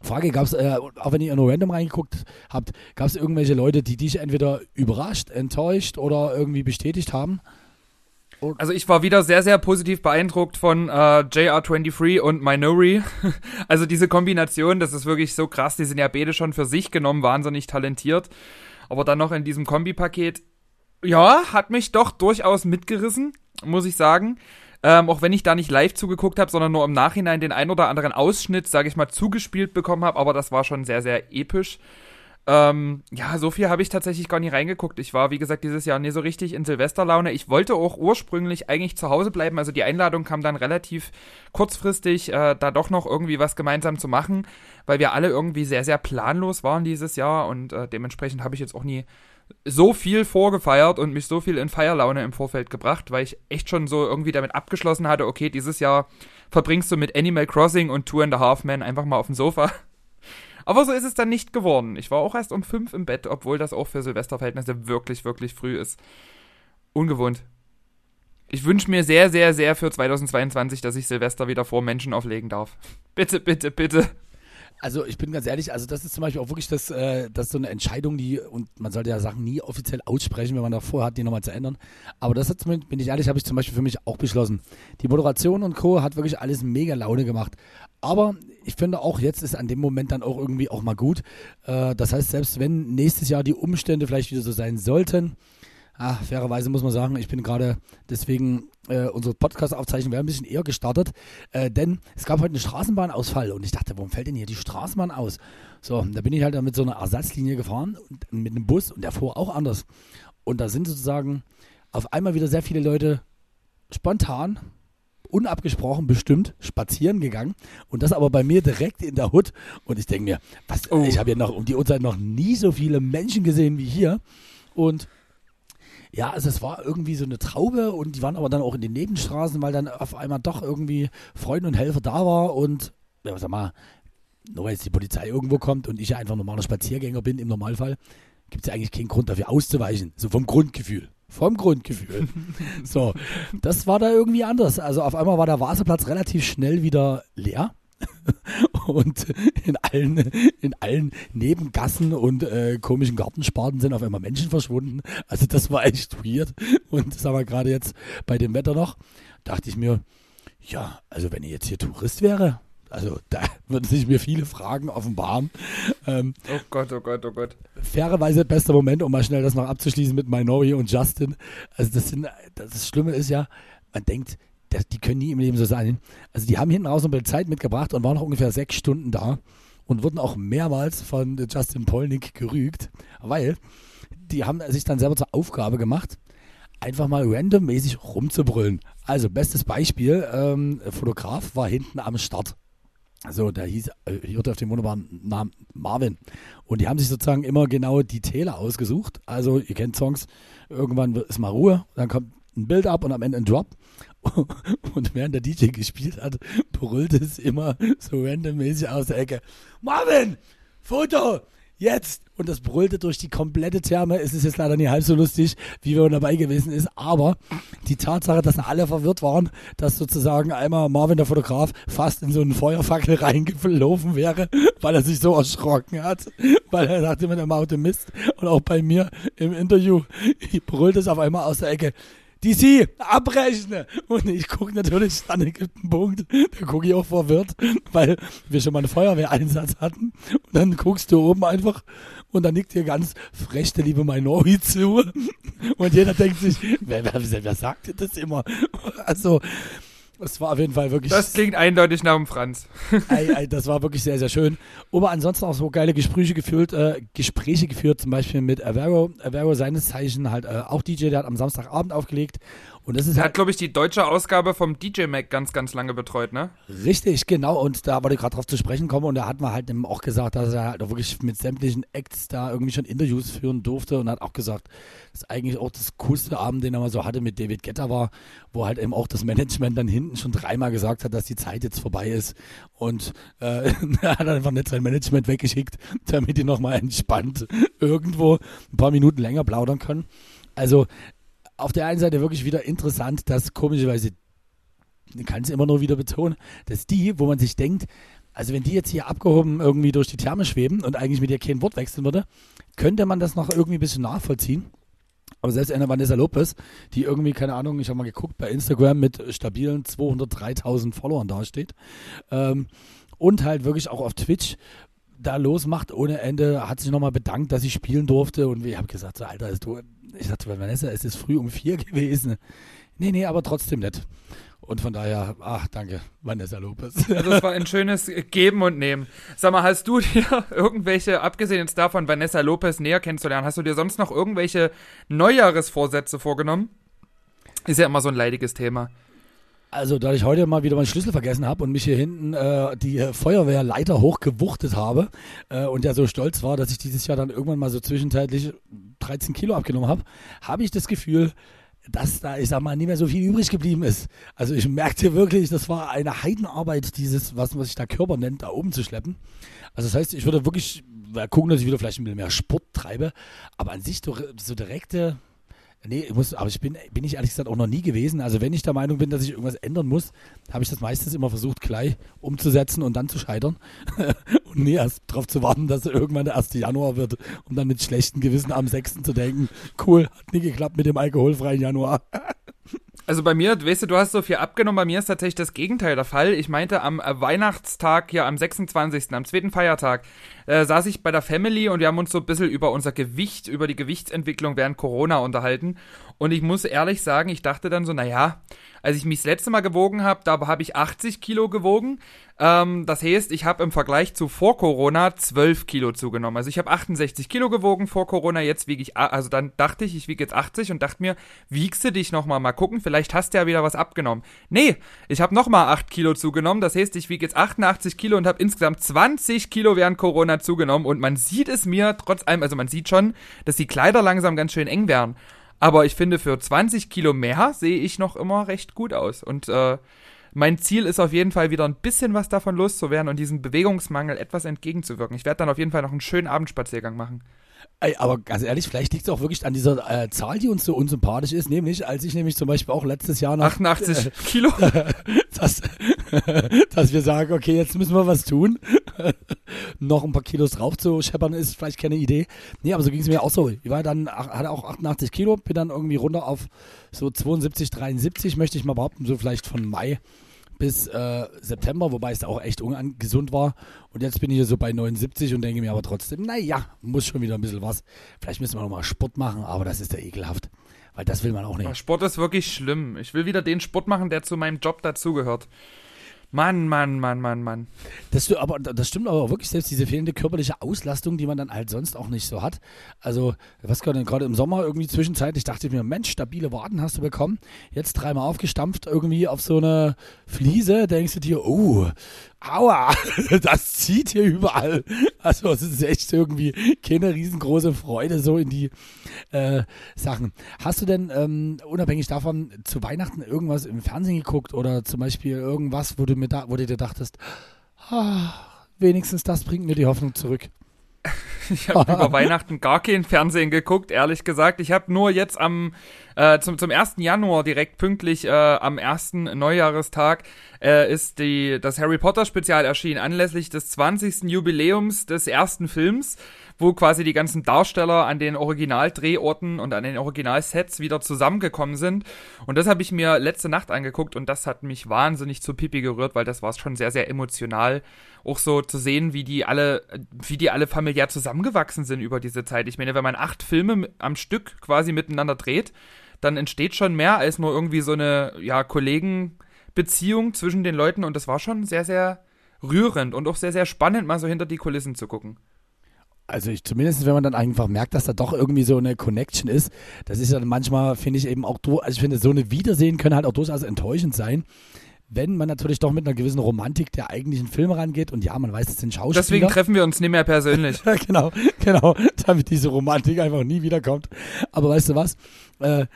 Frage, gab es, äh, auch wenn ihr nur random reingeguckt habt, gab es irgendwelche Leute, die dich entweder überrascht, enttäuscht oder irgendwie bestätigt haben? Also ich war wieder sehr, sehr positiv beeindruckt von äh, JR23 und Minori. also diese Kombination, das ist wirklich so krass. Die sind ja beide schon für sich genommen wahnsinnig talentiert. Aber dann noch in diesem Kombipaket, ja, hat mich doch durchaus mitgerissen, muss ich sagen. Ähm, auch wenn ich da nicht live zugeguckt habe, sondern nur im Nachhinein den ein oder anderen Ausschnitt, sage ich mal, zugespielt bekommen habe. Aber das war schon sehr, sehr episch. Ähm, ja, so viel habe ich tatsächlich gar nicht reingeguckt. Ich war, wie gesagt, dieses Jahr nie so richtig in Silvesterlaune. Ich wollte auch ursprünglich eigentlich zu Hause bleiben. Also die Einladung kam dann relativ kurzfristig, äh, da doch noch irgendwie was gemeinsam zu machen, weil wir alle irgendwie sehr, sehr planlos waren dieses Jahr und äh, dementsprechend habe ich jetzt auch nie so viel vorgefeiert und mich so viel in Feierlaune im Vorfeld gebracht, weil ich echt schon so irgendwie damit abgeschlossen hatte, okay, dieses Jahr verbringst du mit Animal Crossing und Two and a Half Men einfach mal auf dem Sofa. Aber so ist es dann nicht geworden. Ich war auch erst um fünf im Bett, obwohl das auch für Silvesterverhältnisse wirklich, wirklich früh ist. Ungewohnt. Ich wünsche mir sehr, sehr, sehr für 2022, dass ich Silvester wieder vor Menschen auflegen darf. Bitte, bitte, bitte. Also ich bin ganz ehrlich, also das ist zum Beispiel auch wirklich das, äh, das so eine Entscheidung, die, und man sollte ja Sachen nie offiziell aussprechen, wenn man davor hat, die nochmal zu ändern. Aber das hat, bin ich ehrlich, habe ich zum Beispiel für mich auch beschlossen. Die Moderation und Co. hat wirklich alles mega Laune gemacht. Aber ich finde auch, jetzt ist an dem Moment dann auch irgendwie auch mal gut. Äh, das heißt, selbst wenn nächstes Jahr die Umstände vielleicht wieder so sein sollten, Ah, fairerweise muss man sagen, ich bin gerade deswegen, äh, unsere Podcast-Aufzeichnung wäre ein bisschen eher gestartet, äh, denn es gab heute einen Straßenbahnausfall und ich dachte, warum fällt denn hier die Straßenbahn aus? So, da bin ich halt dann mit so einer Ersatzlinie gefahren, und, mit einem Bus und der fuhr auch anders. Und da sind sozusagen auf einmal wieder sehr viele Leute spontan, unabgesprochen bestimmt, spazieren gegangen und das aber bei mir direkt in der Hut. Und ich denke mir, was, oh. ich habe ja noch um die Uhrzeit noch nie so viele Menschen gesehen wie hier. Und ja, also es war irgendwie so eine Traube und die waren aber dann auch in den Nebenstraßen, weil dann auf einmal doch irgendwie Freunde und Helfer da war und, ja, sag mal, nur weil jetzt die Polizei irgendwo kommt und ich ja einfach normaler Spaziergänger bin im Normalfall, gibt es ja eigentlich keinen Grund dafür auszuweichen. So vom Grundgefühl. Vom Grundgefühl. so, das war da irgendwie anders. Also auf einmal war der Wasserplatz relativ schnell wieder leer. und in allen, in allen Nebengassen und äh, komischen Gartensparten sind auf einmal Menschen verschwunden. Also das war echt weird. Und das haben wir gerade jetzt bei dem Wetter noch, dachte ich mir, ja, also wenn ich jetzt hier Tourist wäre, also da würden sich mir viele Fragen offenbaren. Ähm, oh Gott, oh Gott, oh Gott. Fairerweise bester Moment, um mal schnell das noch abzuschließen mit Minori und Justin. Also das sind, das Schlimme ist ja, man denkt, das, die können nie im Leben so sein. Also die haben hinten raus noch ein Zeit mitgebracht und waren noch ungefähr sechs Stunden da und wurden auch mehrmals von Justin Polnick gerügt, weil die haben sich dann selber zur Aufgabe gemacht, einfach mal randommäßig rumzubrüllen. Also bestes Beispiel, ähm, Fotograf war hinten am Start. Also der hieß, äh, hörte auf den wunderbaren Namen Marvin. Und die haben sich sozusagen immer genau die Täler ausgesucht. Also ihr kennt Songs, irgendwann ist mal Ruhe, dann kommt ein Bild ab und am Ende ein Drop. Und während der DJ gespielt hat, brüllt es immer so randommäßig aus der Ecke. Marvin, Foto, jetzt! Und das brüllte durch die komplette Therme. Es ist jetzt leider nicht halb so lustig, wie wir dabei gewesen ist. Aber die Tatsache, dass alle verwirrt waren, dass sozusagen einmal Marvin, der Fotograf, fast in so einen Feuerfackel reingelaufen wäre, weil er sich so erschrocken hat. Weil er dachte, mit dem Auto Mist. Und auch bei mir im Interview brüllt es auf einmal aus der Ecke DC, abrechne. Und ich gucke natürlich an den Punkt, da gucke ich auch verwirrt, weil wir schon mal einen Feuerwehreinsatz hatten. Und dann guckst du oben einfach und dann nickt dir ganz frech der liebe Minori zu. Und jeder denkt sich, wer, wer, wer sagt dir das immer? Also, es war auf jeden Fall wirklich. Das klingt eindeutig nach dem Franz. ey, ey, das war wirklich sehr, sehr schön. Aber ansonsten auch so geile Gespräche geführt, äh, Gespräche geführt, zum Beispiel mit Avero. Avero seines Zeichen halt äh, auch DJ, der hat am Samstagabend aufgelegt Und das ist Er halt hat, glaube ich, die deutsche Ausgabe vom DJ Mac ganz, ganz lange betreut, ne? Richtig, genau. Und da wollte ich gerade drauf zu sprechen kommen. Und da hat man halt eben auch gesagt, dass er halt auch wirklich mit sämtlichen Acts da irgendwie schon Interviews führen durfte. Und hat auch gesagt, dass eigentlich auch das coolste Abend, den er mal so hatte mit David Guetta war, wo halt eben auch das Management dann hinten schon dreimal gesagt hat, dass die Zeit jetzt vorbei ist. Und äh, er hat einfach nicht sein Management weggeschickt, damit die nochmal entspannt irgendwo ein paar Minuten länger plaudern können. Also auf der einen Seite wirklich wieder interessant, dass komischerweise ich kann es immer nur wieder betonen, dass die, wo man sich denkt, also wenn die jetzt hier abgehoben irgendwie durch die Therme schweben und eigentlich mit ihr kein Wort wechseln würde, könnte man das noch irgendwie ein bisschen nachvollziehen. Aber selbst eine Vanessa Lopez, die irgendwie, keine Ahnung, ich habe mal geguckt, bei Instagram mit stabilen 203.000 Followern dasteht ähm, und halt wirklich auch auf Twitch da losmacht ohne Ende, hat sich nochmal bedankt, dass ich spielen durfte und ich habe gesagt, so, Alter, ist du, ich sagte, Vanessa, es ist früh um vier gewesen. Nee, nee, aber trotzdem nicht. Und von daher, ach, danke, Vanessa Lopez. Also es war ein schönes Geben und Nehmen. Sag mal, hast du dir irgendwelche, abgesehen jetzt davon, Vanessa Lopez näher kennenzulernen, hast du dir sonst noch irgendwelche Neujahresvorsätze vorgenommen? Ist ja immer so ein leidiges Thema. Also, da ich heute mal wieder meinen Schlüssel vergessen habe und mich hier hinten äh, die Feuerwehrleiter hochgewuchtet habe äh, und ja so stolz war, dass ich dieses Jahr dann irgendwann mal so zwischenzeitlich 13 Kilo abgenommen habe, habe ich das Gefühl, dass da, ich sag mal, nicht mehr so viel übrig geblieben ist. Also ich merkte wirklich, das war eine Heidenarbeit, dieses, was, was sich da Körper nennt, da oben zu schleppen. Also das heißt, ich würde wirklich gucken, dass ich wieder vielleicht ein bisschen mehr Sport treibe, aber an sich so direkte, nee, ich muss, aber ich bin, bin ich ehrlich gesagt auch noch nie gewesen. Also wenn ich der Meinung bin, dass ich irgendwas ändern muss, habe ich das meistens immer versucht, gleich umzusetzen und dann zu scheitern. und nie erst darauf zu warten, dass irgendwann der 1. Januar wird, um dann mit schlechtem Gewissen am 6. zu denken, cool, hat nie geklappt mit dem alkoholfreien Januar. Also bei mir, weißt du, du hast so viel abgenommen, bei mir ist tatsächlich das Gegenteil der Fall. Ich meinte, am äh, Weihnachtstag, ja am 26., am zweiten Feiertag, äh, saß ich bei der Family und wir haben uns so ein bisschen über unser Gewicht, über die Gewichtsentwicklung während Corona unterhalten. Und ich muss ehrlich sagen, ich dachte dann so, naja, als ich mich das letzte Mal gewogen habe, da habe ich 80 Kilo gewogen. Ähm, das heißt, ich habe im Vergleich zu vor Corona 12 Kilo zugenommen. Also ich habe 68 Kilo gewogen vor Corona, jetzt wiege ich, also dann dachte ich, ich wiege jetzt 80 und dachte mir, wiegst du dich nochmal, mal gucken, vielleicht hast du ja wieder was abgenommen. Nee, ich habe nochmal 8 Kilo zugenommen, das heißt, ich wiege jetzt 88 Kilo und habe insgesamt 20 Kilo während Corona zugenommen und man sieht es mir trotz allem, also man sieht schon, dass die Kleider langsam ganz schön eng werden. Aber ich finde, für 20 Kilo mehr sehe ich noch immer recht gut aus. Und äh, mein Ziel ist auf jeden Fall wieder ein bisschen was davon loszuwerden und diesem Bewegungsmangel etwas entgegenzuwirken. Ich werde dann auf jeden Fall noch einen schönen Abendspaziergang machen. Ey, aber ganz ehrlich, vielleicht liegt es auch wirklich an dieser äh, Zahl, die uns so unsympathisch ist, nämlich als ich nämlich zum Beispiel auch letztes Jahr nach 88 äh, Kilo? dass, dass wir sagen, okay, jetzt müssen wir was tun. noch ein paar Kilos drauf zu scheppern ist vielleicht keine Idee. Nee, aber so ging es mir auch so. Ich war dann, hatte auch 88 Kilo, bin dann irgendwie runter auf so 72, 73, möchte ich mal behaupten, so vielleicht von Mai bis äh, September, wobei es auch echt ungesund war. Und jetzt bin ich hier so bei 79 und denke mir aber trotzdem, naja, muss schon wieder ein bisschen was. Vielleicht müssen wir nochmal Sport machen, aber das ist ja ekelhaft. Weil das will man auch nicht. Sport ist wirklich schlimm. Ich will wieder den Sport machen, der zu meinem Job dazugehört. Mann, Mann, Mann, Mann, Mann. Das, aber, das stimmt aber wirklich, selbst diese fehlende körperliche Auslastung, die man dann halt sonst auch nicht so hat. Also, was gerade gerade im Sommer irgendwie zwischenzeitlich dachte ich mir, Mensch, stabile Waden hast du bekommen. Jetzt dreimal aufgestampft irgendwie auf so eine Fliese, denkst du dir, oh, aua, das zieht hier überall. Also, es ist echt irgendwie keine riesengroße Freude so in die äh, Sachen. Hast du denn ähm, unabhängig davon zu Weihnachten irgendwas im Fernsehen geguckt oder zum Beispiel irgendwas, wo du mir da, wo du dir dachtest, ah, wenigstens das bringt mir die Hoffnung zurück. Ich habe über Weihnachten gar kein Fernsehen geguckt, ehrlich gesagt. Ich habe nur jetzt am äh, zum, zum 1. Januar direkt pünktlich äh, am ersten Neujahrestag äh, ist die, das Harry Potter Spezial erschienen, anlässlich des 20. Jubiläums des ersten Films wo quasi die ganzen Darsteller an den Originaldrehorten und an den Originalsets wieder zusammengekommen sind. Und das habe ich mir letzte Nacht angeguckt und das hat mich wahnsinnig zu Pipi gerührt, weil das war schon sehr, sehr emotional. Auch so zu sehen, wie die alle, wie die alle familiär zusammengewachsen sind über diese Zeit. Ich meine, wenn man acht Filme am Stück quasi miteinander dreht, dann entsteht schon mehr als nur irgendwie so eine, ja, Kollegenbeziehung zwischen den Leuten und das war schon sehr, sehr rührend und auch sehr, sehr spannend, mal so hinter die Kulissen zu gucken. Also ich zumindest, wenn man dann einfach merkt, dass da doch irgendwie so eine Connection ist, das ist ja manchmal, finde ich eben auch, also ich finde, so eine Wiedersehen können halt auch durchaus enttäuschend sein, wenn man natürlich doch mit einer gewissen Romantik der eigentlichen Filme rangeht und ja, man weiß, es sind Schauspieler. Deswegen treffen wir uns nicht mehr persönlich. Genau, genau, damit diese Romantik einfach nie wiederkommt. Aber weißt du was? Äh,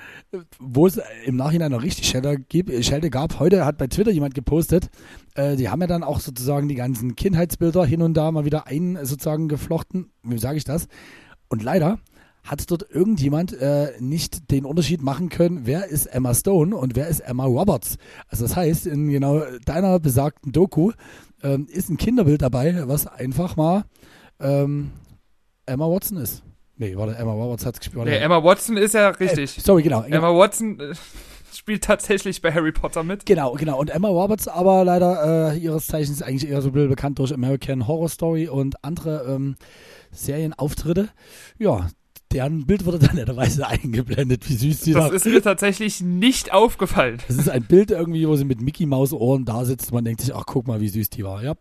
wo es im Nachhinein noch richtig Schelte, Schelte gab, heute hat bei Twitter jemand gepostet, äh, die haben ja dann auch sozusagen die ganzen Kindheitsbilder hin und da mal wieder ein sozusagen geflochten. Wie sage ich das? Und leider hat dort irgendjemand äh, nicht den Unterschied machen können, wer ist Emma Stone und wer ist Emma Roberts. Also das heißt, in genau deiner besagten Doku ähm, ist ein Kinderbild dabei, was einfach mal ähm, Emma Watson ist. Nee, warte, Emma Roberts hat gespielt. Nee, Emma Watson ist ja richtig. Äh, sorry, genau. genau. Emma Watson äh, spielt tatsächlich bei Harry Potter mit. Genau, genau. Und Emma Roberts aber leider äh, ihres Zeichens eigentlich eher so bekannt durch American Horror Story und andere ähm, Serienauftritte. Ja, deren Bild wurde dann netterweise eingeblendet, wie süß die Das da ist mir tatsächlich nicht aufgefallen. Es ist ein Bild irgendwie, wo sie mit Mickey Maus Ohren da sitzt. Man denkt sich, ach, guck mal, wie süß die war. Ja.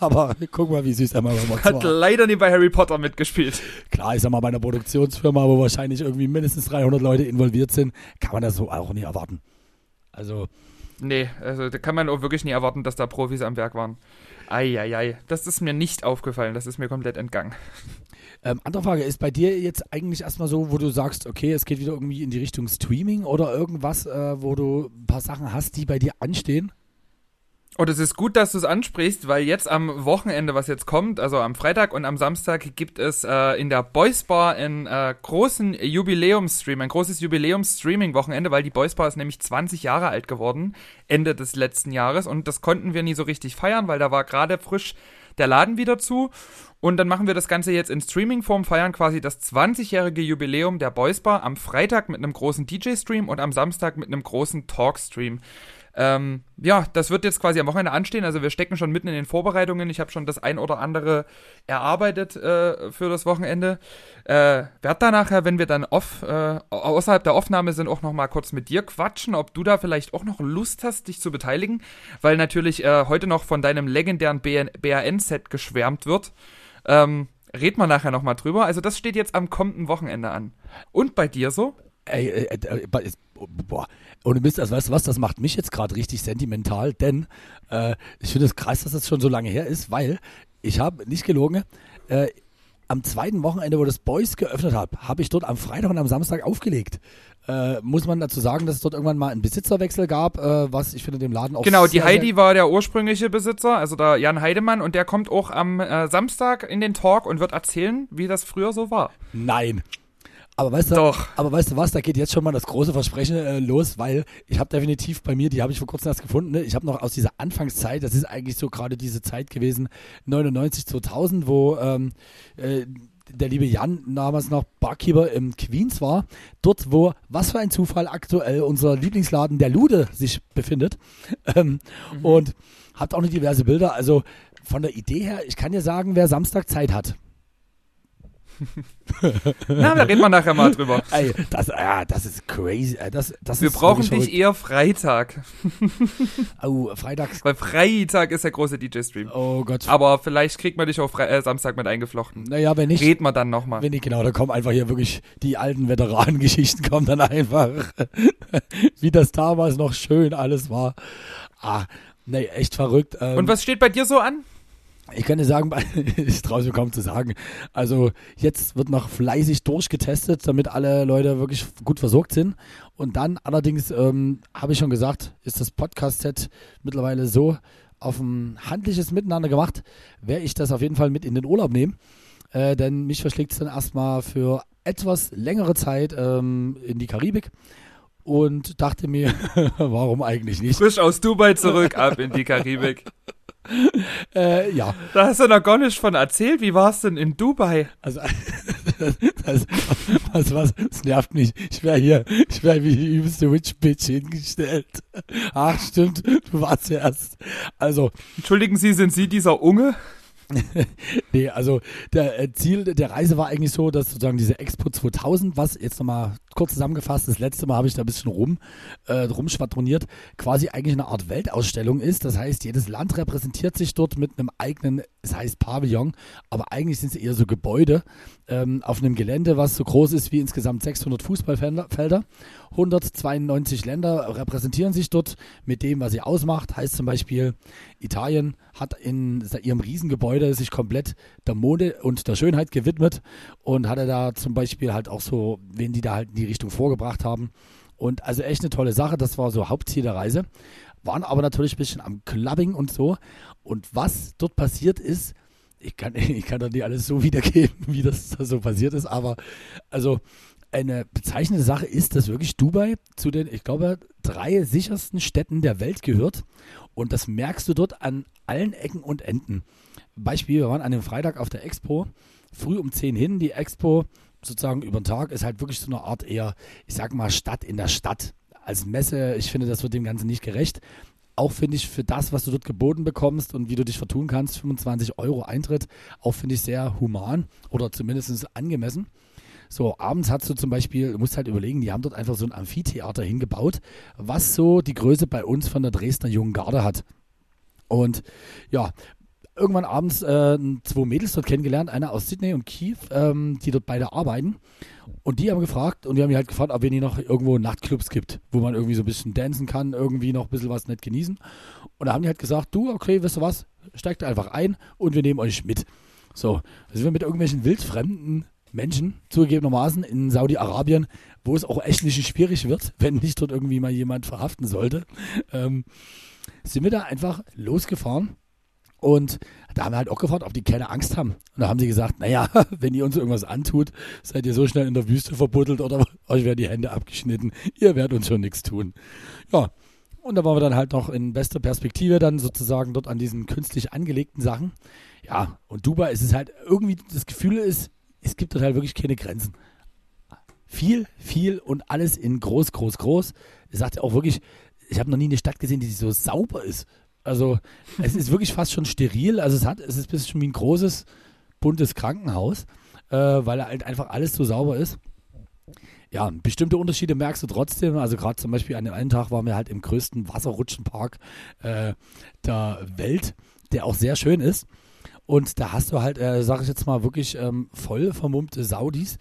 Aber guck mal, wie süß Emma Roberts Hat war. leider nie bei Harry Potter mitgespielt. Klar, ich sag mal, bei einer Produktionsfirma, wo wahrscheinlich irgendwie mindestens 300 Leute involviert sind, kann man das so auch nicht erwarten. Also, Nee, also da kann man auch wirklich nie erwarten, dass da Profis am Werk waren. Eieiei, das ist mir nicht aufgefallen, das ist mir komplett entgangen. Ähm, andere Frage, ist bei dir jetzt eigentlich erstmal so, wo du sagst, okay, es geht wieder irgendwie in die Richtung Streaming oder irgendwas, äh, wo du ein paar Sachen hast, die bei dir anstehen? Und es ist gut, dass du es ansprichst, weil jetzt am Wochenende, was jetzt kommt, also am Freitag und am Samstag, gibt es äh, in der Boys Bar einen äh, großen Jubiläumsstream, ein großes Jubiläums-Streaming-Wochenende, weil die Boys Bar ist nämlich 20 Jahre alt geworden, Ende des letzten Jahres. Und das konnten wir nie so richtig feiern, weil da war gerade frisch der Laden wieder zu. Und dann machen wir das Ganze jetzt in Streaming-Form, feiern quasi das 20-jährige Jubiläum der Boys Bar am Freitag mit einem großen DJ-Stream und am Samstag mit einem großen Talk-Stream. Ähm, ja, das wird jetzt quasi am Wochenende anstehen. Also wir stecken schon mitten in den Vorbereitungen. Ich habe schon das ein oder andere erarbeitet äh, für das Wochenende. Äh, werd da nachher, wenn wir dann off, äh, außerhalb der Aufnahme sind, auch noch mal kurz mit dir quatschen, ob du da vielleicht auch noch Lust hast, dich zu beteiligen, weil natürlich äh, heute noch von deinem legendären BAN-Set geschwärmt wird. Ähm, red mal nachher noch mal drüber. Also das steht jetzt am kommenden Wochenende an. Und bei dir so? Ey, äh, äh, ist- boah, ohne Mist, also weißt du was, das macht mich jetzt gerade richtig sentimental, denn äh, ich finde es krass, dass das schon so lange her ist, weil ich habe, nicht gelogen, äh, am zweiten Wochenende, wo das Boys geöffnet hat, habe ich dort am Freitag und am Samstag aufgelegt. Äh, muss man dazu sagen, dass es dort irgendwann mal einen Besitzerwechsel gab, äh, was ich finde dem Laden auch Genau, die Heidi war der ursprüngliche Besitzer, also der Jan Heidemann, und der kommt auch am äh, Samstag in den Talk und wird erzählen, wie das früher so war. Nein. Aber weißt du, Doch. aber weißt du was, da geht jetzt schon mal das große Versprechen äh, los, weil ich habe definitiv bei mir, die habe ich vor kurzem erst gefunden, ne? ich habe noch aus dieser Anfangszeit, das ist eigentlich so gerade diese Zeit gewesen, 99, 2000, wo ähm, äh, der liebe Jan damals noch Barkeeper im Queens war, dort wo, was für ein Zufall, aktuell unser Lieblingsladen, der Lude, sich befindet. Ähm, Und habt auch noch diverse Bilder, also von der Idee her, ich kann dir sagen, wer Samstag Zeit hat. Na, da reden wir nachher mal drüber. Ey, das, ja, das ist crazy. äh, Das, das Wir ist brauchen dich eher Freitag. Oh, freitags. weil Freitag ist der große DJ-Stream. Oh Gott. Aber vielleicht kriegt man dich auch Fre äh, Samstag mit eingeflochten. Naja, wenn nicht, Reden wir dann nochmal. wenn nicht, genau, da kommen einfach hier wirklich die alten Veteranengeschichten kommen dann einfach, wie das damals noch schön alles war. Ah, nee, echt verrückt. Ähm, Und was steht bei dir so an? Ich kann dir sagen, ich traue es mir kaum zu sagen. Also jetzt wird noch fleißig durchgetestet, damit alle Leute wirklich gut versorgt sind. Und dann allerdings, ähm, habe ich schon gesagt, ist das Podcast-Set mittlerweile so auf ein handliches Miteinander gemacht, werde ich das auf jeden Fall mit in den Urlaub nehmen. Äh, denn mich verschlägt es dann erstmal für etwas längere Zeit ähm, in die Karibik. Und dachte mir, warum eigentlich nicht? Frisch aus Dubai zurück, ab in die Karibik. Äh, ja, Da hast du noch gar nicht von erzählt. Wie war es denn in Dubai? Also, das, was, was, das nervt mich. Ich wäre hier, ich wäre wie die übelste Witch-Bitch hingestellt. Ach, stimmt, du warst ja erst. Also, Entschuldigen Sie, sind Sie dieser Unge? nee, also, der äh, Ziel der Reise war eigentlich so, dass sozusagen diese Expo 2000, was jetzt nochmal kurz zusammengefasst, das letzte Mal habe ich da ein bisschen rum, äh, rumschwadroniert, quasi eigentlich eine Art Weltausstellung ist. Das heißt, jedes Land repräsentiert sich dort mit einem eigenen, es heißt Pavillon, aber eigentlich sind es eher so Gebäude ähm, auf einem Gelände, was so groß ist wie insgesamt 600 Fußballfelder. 192 Länder repräsentieren sich dort mit dem, was sie ausmacht. Heißt zum Beispiel, Italien hat in ihrem Riesengebäude sich komplett der Mode und der Schönheit gewidmet und hatte da zum Beispiel halt auch so, wen die da halt in die Richtung vorgebracht haben. Und also echt eine tolle Sache. Das war so Hauptziel der Reise. Waren aber natürlich ein bisschen am Clubbing und so. Und was dort passiert ist, ich kann, ich kann doch nicht alles so wiedergeben, wie das so passiert ist, aber also eine bezeichnende Sache ist, dass wirklich Dubai zu den, ich glaube, drei sichersten Städten der Welt gehört. Und das merkst du dort an allen Ecken und Enden. Beispiel, wir waren an dem Freitag auf der Expo, früh um 10 hin. Die Expo sozusagen über den Tag ist halt wirklich so eine Art eher, ich sag mal, Stadt in der Stadt. Als Messe, ich finde, das wird dem Ganzen nicht gerecht. Auch finde ich für das, was du dort geboten bekommst und wie du dich vertun kannst, 25 Euro Eintritt, auch finde ich sehr human oder zumindest angemessen. So, abends hast du zum Beispiel, du musst halt überlegen, die haben dort einfach so ein Amphitheater hingebaut, was so die Größe bei uns von der Dresdner Jungen Garde hat. Und ja, irgendwann abends äh, zwei Mädels dort kennengelernt, einer aus Sydney und Keith, ähm, die dort beide arbeiten. Und die haben gefragt, und die haben mich halt gefragt, ob es hier noch irgendwo Nachtclubs gibt, wo man irgendwie so ein bisschen dancen kann, irgendwie noch ein bisschen was nett genießen. Und da haben die halt gesagt, du, okay, weißt du was, steigt einfach ein und wir nehmen euch mit. So, da sind wir mit irgendwelchen wildfremden Menschen, zugegebenermaßen in Saudi-Arabien, wo es auch echt nicht schwierig wird, wenn nicht dort irgendwie mal jemand verhaften sollte, ähm, sind wir da einfach losgefahren und da haben wir halt auch gefragt, ob die keine Angst haben. Und da haben sie gesagt, naja, wenn ihr uns irgendwas antut, seid ihr so schnell in der Wüste verbuddelt oder euch werden die Hände abgeschnitten. Ihr werdet uns schon nichts tun. Ja, und da waren wir dann halt noch in bester Perspektive dann sozusagen dort an diesen künstlich angelegten Sachen. Ja, und Dubai ist es halt irgendwie, das Gefühl ist, es gibt dort halt wirklich keine Grenzen. Viel, viel und alles in groß, groß, groß. Er sagt auch wirklich, ich habe noch nie eine Stadt gesehen, die so sauber ist. Also es ist wirklich fast schon steril. Also es hat, es ist ein bisschen wie ein großes, buntes Krankenhaus, äh, weil halt einfach alles so sauber ist. Ja, bestimmte Unterschiede merkst du trotzdem. Also gerade zum Beispiel an dem einen Tag waren wir halt im größten Wasserrutschenpark äh, der Welt, der auch sehr schön ist. Und da hast du halt, äh, sage ich jetzt mal, wirklich ähm, voll vermummte Saudis,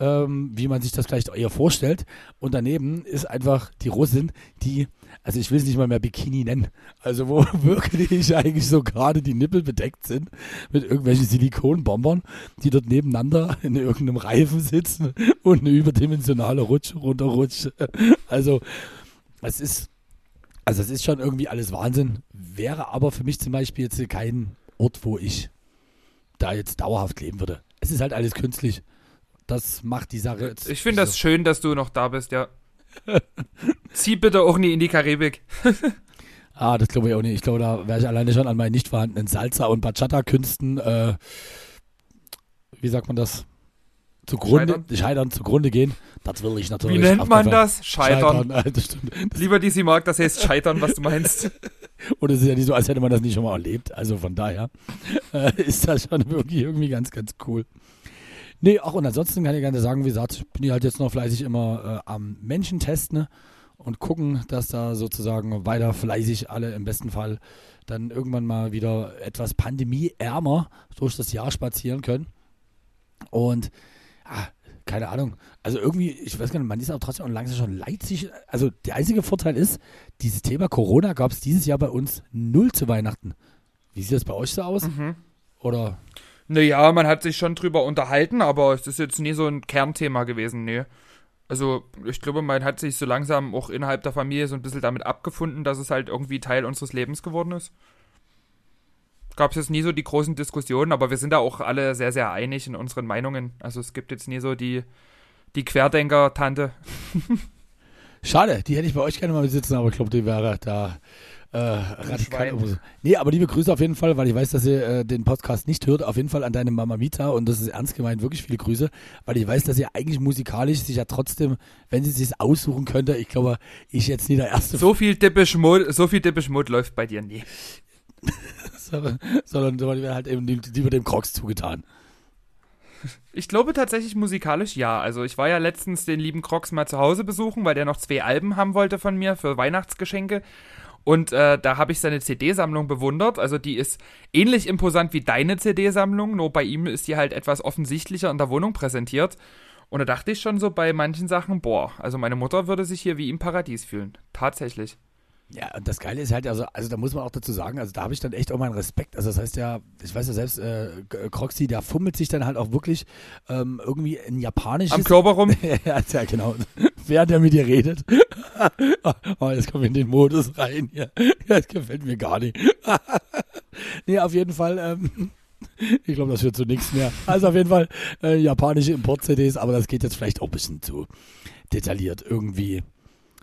ähm, wie man sich das vielleicht eher vorstellt. Und daneben ist einfach die Russin, die, also ich will es nicht mal mehr Bikini nennen, also wo wirklich eigentlich so gerade die Nippel bedeckt sind mit irgendwelchen Silikonbombern, die dort nebeneinander in irgendeinem Reifen sitzen und eine überdimensionale Rutsche runterrutscht. Also es ist, also es ist schon irgendwie alles Wahnsinn. Wäre aber für mich zum Beispiel jetzt kein Ort, wo ich da jetzt dauerhaft leben würde. Es ist halt alles künstlich. Das macht die Sache jetzt. Ich finde das schön, dass du noch da bist, ja. Zieh bitte auch nie in die Karibik. ah, das glaube ich auch nicht. Ich glaube, da wäre ich alleine schon an meinen nicht vorhandenen Salsa- und Bachata-Künsten, äh, wie sagt man das? Zugrunde, scheitern. scheitern, zugrunde gehen. Das will ich natürlich. Wie nennt man das? Scheitern. scheitern. Das Lieber DC Mark, das heißt scheitern, was du meinst. Und es ist ja nicht so, als hätte man das nicht schon mal erlebt. Also von daher äh, ist das schon wirklich irgendwie ganz, ganz cool. Nee, auch und ansonsten kann ich gerne sagen, wie gesagt, bin ich halt jetzt noch fleißig immer äh, am Menschen testen ne? und gucken, dass da sozusagen weiter fleißig alle im besten Fall dann irgendwann mal wieder etwas pandemieärmer durch das Jahr spazieren können. Und ah, keine Ahnung. Also irgendwie, ich weiß gar nicht, man ist auch trotzdem langsam schon leid sich. Also der einzige Vorteil ist, dieses Thema Corona gab es dieses Jahr bei uns null zu Weihnachten. Wie sieht das bei euch so aus? Mhm. Oder? Naja, man hat sich schon drüber unterhalten, aber es ist jetzt nie so ein Kernthema gewesen, nee. Also, ich glaube, man hat sich so langsam auch innerhalb der Familie so ein bisschen damit abgefunden, dass es halt irgendwie Teil unseres Lebens geworden ist gab es jetzt nie so die großen Diskussionen, aber wir sind da auch alle sehr, sehr einig in unseren Meinungen. Also es gibt jetzt nie so die, die Querdenker-Tante. Schade, die hätte ich bei euch gerne mal besitzen, aber ich glaube, die wäre da äh, radikal. Nee, aber liebe Grüße auf jeden Fall, weil ich weiß, dass ihr äh, den Podcast nicht hört. Auf jeden Fall an deine Mama Mita und das ist ernst gemeint, wirklich viele Grüße, weil ich weiß, dass ihr eigentlich musikalisch sich ja trotzdem, wenn sie sich aussuchen könnte, ich glaube, ich jetzt nie der Erste. So viel Dippisch Mode, so viel Mode läuft bei dir nie. sondern, sondern die werden halt eben lieber dem Crocs zugetan. Ich glaube tatsächlich musikalisch ja. Also ich war ja letztens den lieben Crocs mal zu Hause besuchen, weil der noch zwei Alben haben wollte von mir für Weihnachtsgeschenke. Und äh, da habe ich seine CD-Sammlung bewundert. Also die ist ähnlich imposant wie deine CD-Sammlung, nur bei ihm ist die halt etwas offensichtlicher in der Wohnung präsentiert. Und da dachte ich schon so bei manchen Sachen, boah, also meine Mutter würde sich hier wie im Paradies fühlen. Tatsächlich. Ja, und das Geile ist halt, also, also da muss man auch dazu sagen, also da habe ich dann echt auch meinen Respekt. Also das heißt ja, ich weiß ja selbst, äh, Croxy, der fummelt sich dann halt auch wirklich ähm, irgendwie in japanisches... Am Körper rum? ja, ja, genau. Während er mit dir redet. oh, jetzt kommen wir in den Modus rein hier. Das gefällt mir gar nicht. nee, auf jeden Fall... Ähm, ich glaube, das wird zu nichts mehr. Also auf jeden Fall äh, japanische Import-CDs, aber das geht jetzt vielleicht auch ein bisschen zu detailliert, irgendwie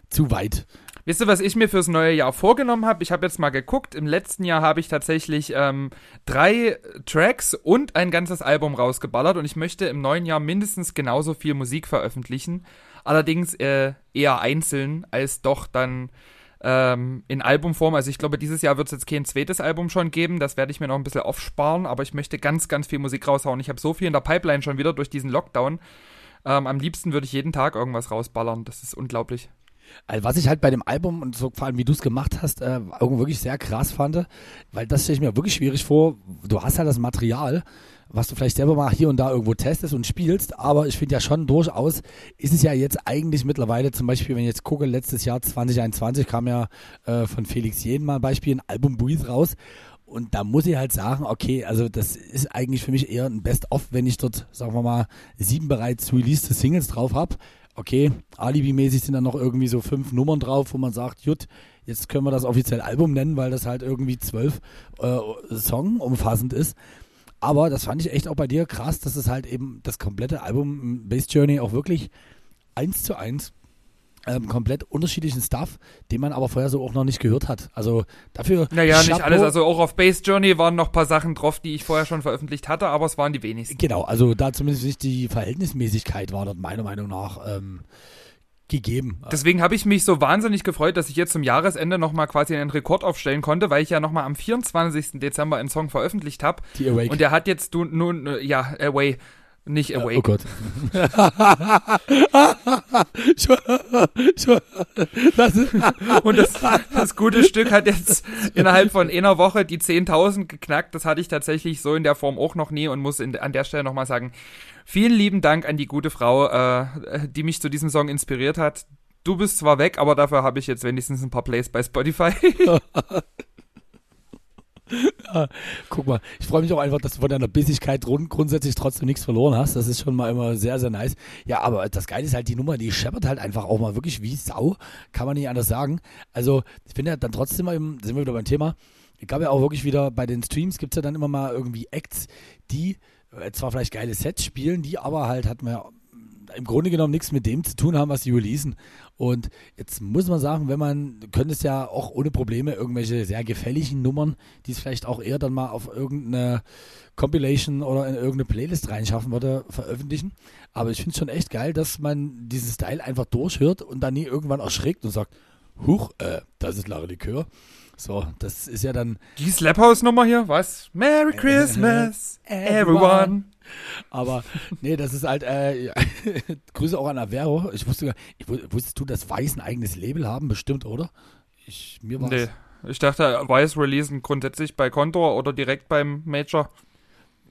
zu weit. Wisst ihr, was ich mir fürs neue Jahr vorgenommen habe? Ich habe jetzt mal geguckt. Im letzten Jahr habe ich tatsächlich ähm, drei Tracks und ein ganzes Album rausgeballert und ich möchte im neuen Jahr mindestens genauso viel Musik veröffentlichen. Allerdings äh, eher einzeln als doch dann ähm, in Albumform. Also ich glaube, dieses Jahr wird es jetzt kein zweites Album schon geben. Das werde ich mir noch ein bisschen aufsparen, aber ich möchte ganz, ganz viel Musik raushauen. Ich habe so viel in der Pipeline schon wieder durch diesen Lockdown. Ähm, am liebsten würde ich jeden Tag irgendwas rausballern. Das ist unglaublich. Also was ich halt bei dem Album und so vor allem wie du es gemacht hast, äh, wirklich sehr krass fand, weil das stelle ich mir wirklich schwierig vor. Du hast halt das Material, was du vielleicht selber mal hier und da irgendwo testest und spielst, aber ich finde ja schon durchaus, ist es ja jetzt eigentlich mittlerweile zum Beispiel, wenn ich jetzt gucke, letztes Jahr 2021 kam ja äh, von Felix Jeden mal ein Beispiel ein Album Breathe raus und da muss ich halt sagen, okay, also das ist eigentlich für mich eher ein Best-of, wenn ich dort, sagen wir mal, sieben bereits released Singles drauf habe okay, Alibi-mäßig sind dann noch irgendwie so fünf Nummern drauf, wo man sagt, jut, jetzt können wir das offiziell Album nennen, weil das halt irgendwie zwölf äh, Song umfassend ist. Aber das fand ich echt auch bei dir krass, dass es halt eben das komplette Album Bass Journey auch wirklich eins zu eins ähm, komplett unterschiedlichen Stuff, den man aber vorher so auch noch nicht gehört hat. Also dafür. Naja, Chapeau. nicht alles. Also auch auf Base Journey waren noch ein paar Sachen drauf, die ich vorher schon veröffentlicht hatte, aber es waren die wenigsten. Genau, also da zumindest nicht die Verhältnismäßigkeit war dort meiner Meinung nach ähm, gegeben. Deswegen habe ich mich so wahnsinnig gefreut, dass ich jetzt zum Jahresende nochmal quasi einen Rekord aufstellen konnte, weil ich ja nochmal am 24. Dezember einen Song veröffentlicht habe. Und der hat jetzt nun, ja, Away. Nicht Awake. Oh Gott. das und das, das gute Stück hat jetzt innerhalb von einer Woche die 10.000 geknackt. Das hatte ich tatsächlich so in der Form auch noch nie und muss in, an der Stelle nochmal sagen, vielen lieben Dank an die gute Frau, äh, die mich zu diesem Song inspiriert hat. Du bist zwar weg, aber dafür habe ich jetzt wenigstens ein paar Plays bei Spotify. ja, guck mal, ich freue mich auch einfach, dass du von deiner Bissigkeit grund grundsätzlich trotzdem nichts verloren hast. Das ist schon mal immer sehr, sehr nice. Ja, aber das Geile ist halt die Nummer, die scheppert halt einfach auch mal wirklich wie Sau. Kann man nicht anders sagen. Also, ich finde ja dann trotzdem mal, sind wir wieder beim Thema, ich glaube ja auch wirklich wieder bei den Streams gibt es ja dann immer mal irgendwie Acts, die äh, zwar vielleicht geile Sets spielen, die aber halt, hat man ja im Grunde genommen nichts mit dem zu tun haben, was die releasen. Und jetzt muss man sagen, wenn man, könnte es ja auch ohne Probleme irgendwelche sehr gefälligen Nummern, die es vielleicht auch eher dann mal auf irgendeine Compilation oder in irgendeine Playlist reinschaffen würde, veröffentlichen. Aber ich finde es schon echt geil, dass man diesen Style einfach durchhört und dann nie irgendwann erschrickt und sagt, huch, äh, das ist Lara Likör. So, das ist ja dann. Die Slaphouse-Nummer hier, was? Merry Christmas, everyone. Aber nee, das ist halt, äh, Grüße auch an Avero. Ich wusste gar ich, wusstest du, dass Weiß ein eigenes Label haben? Bestimmt, oder? Ich, mir war's. Nee, ich dachte, Weiß releasen grundsätzlich bei Contour oder direkt beim Major.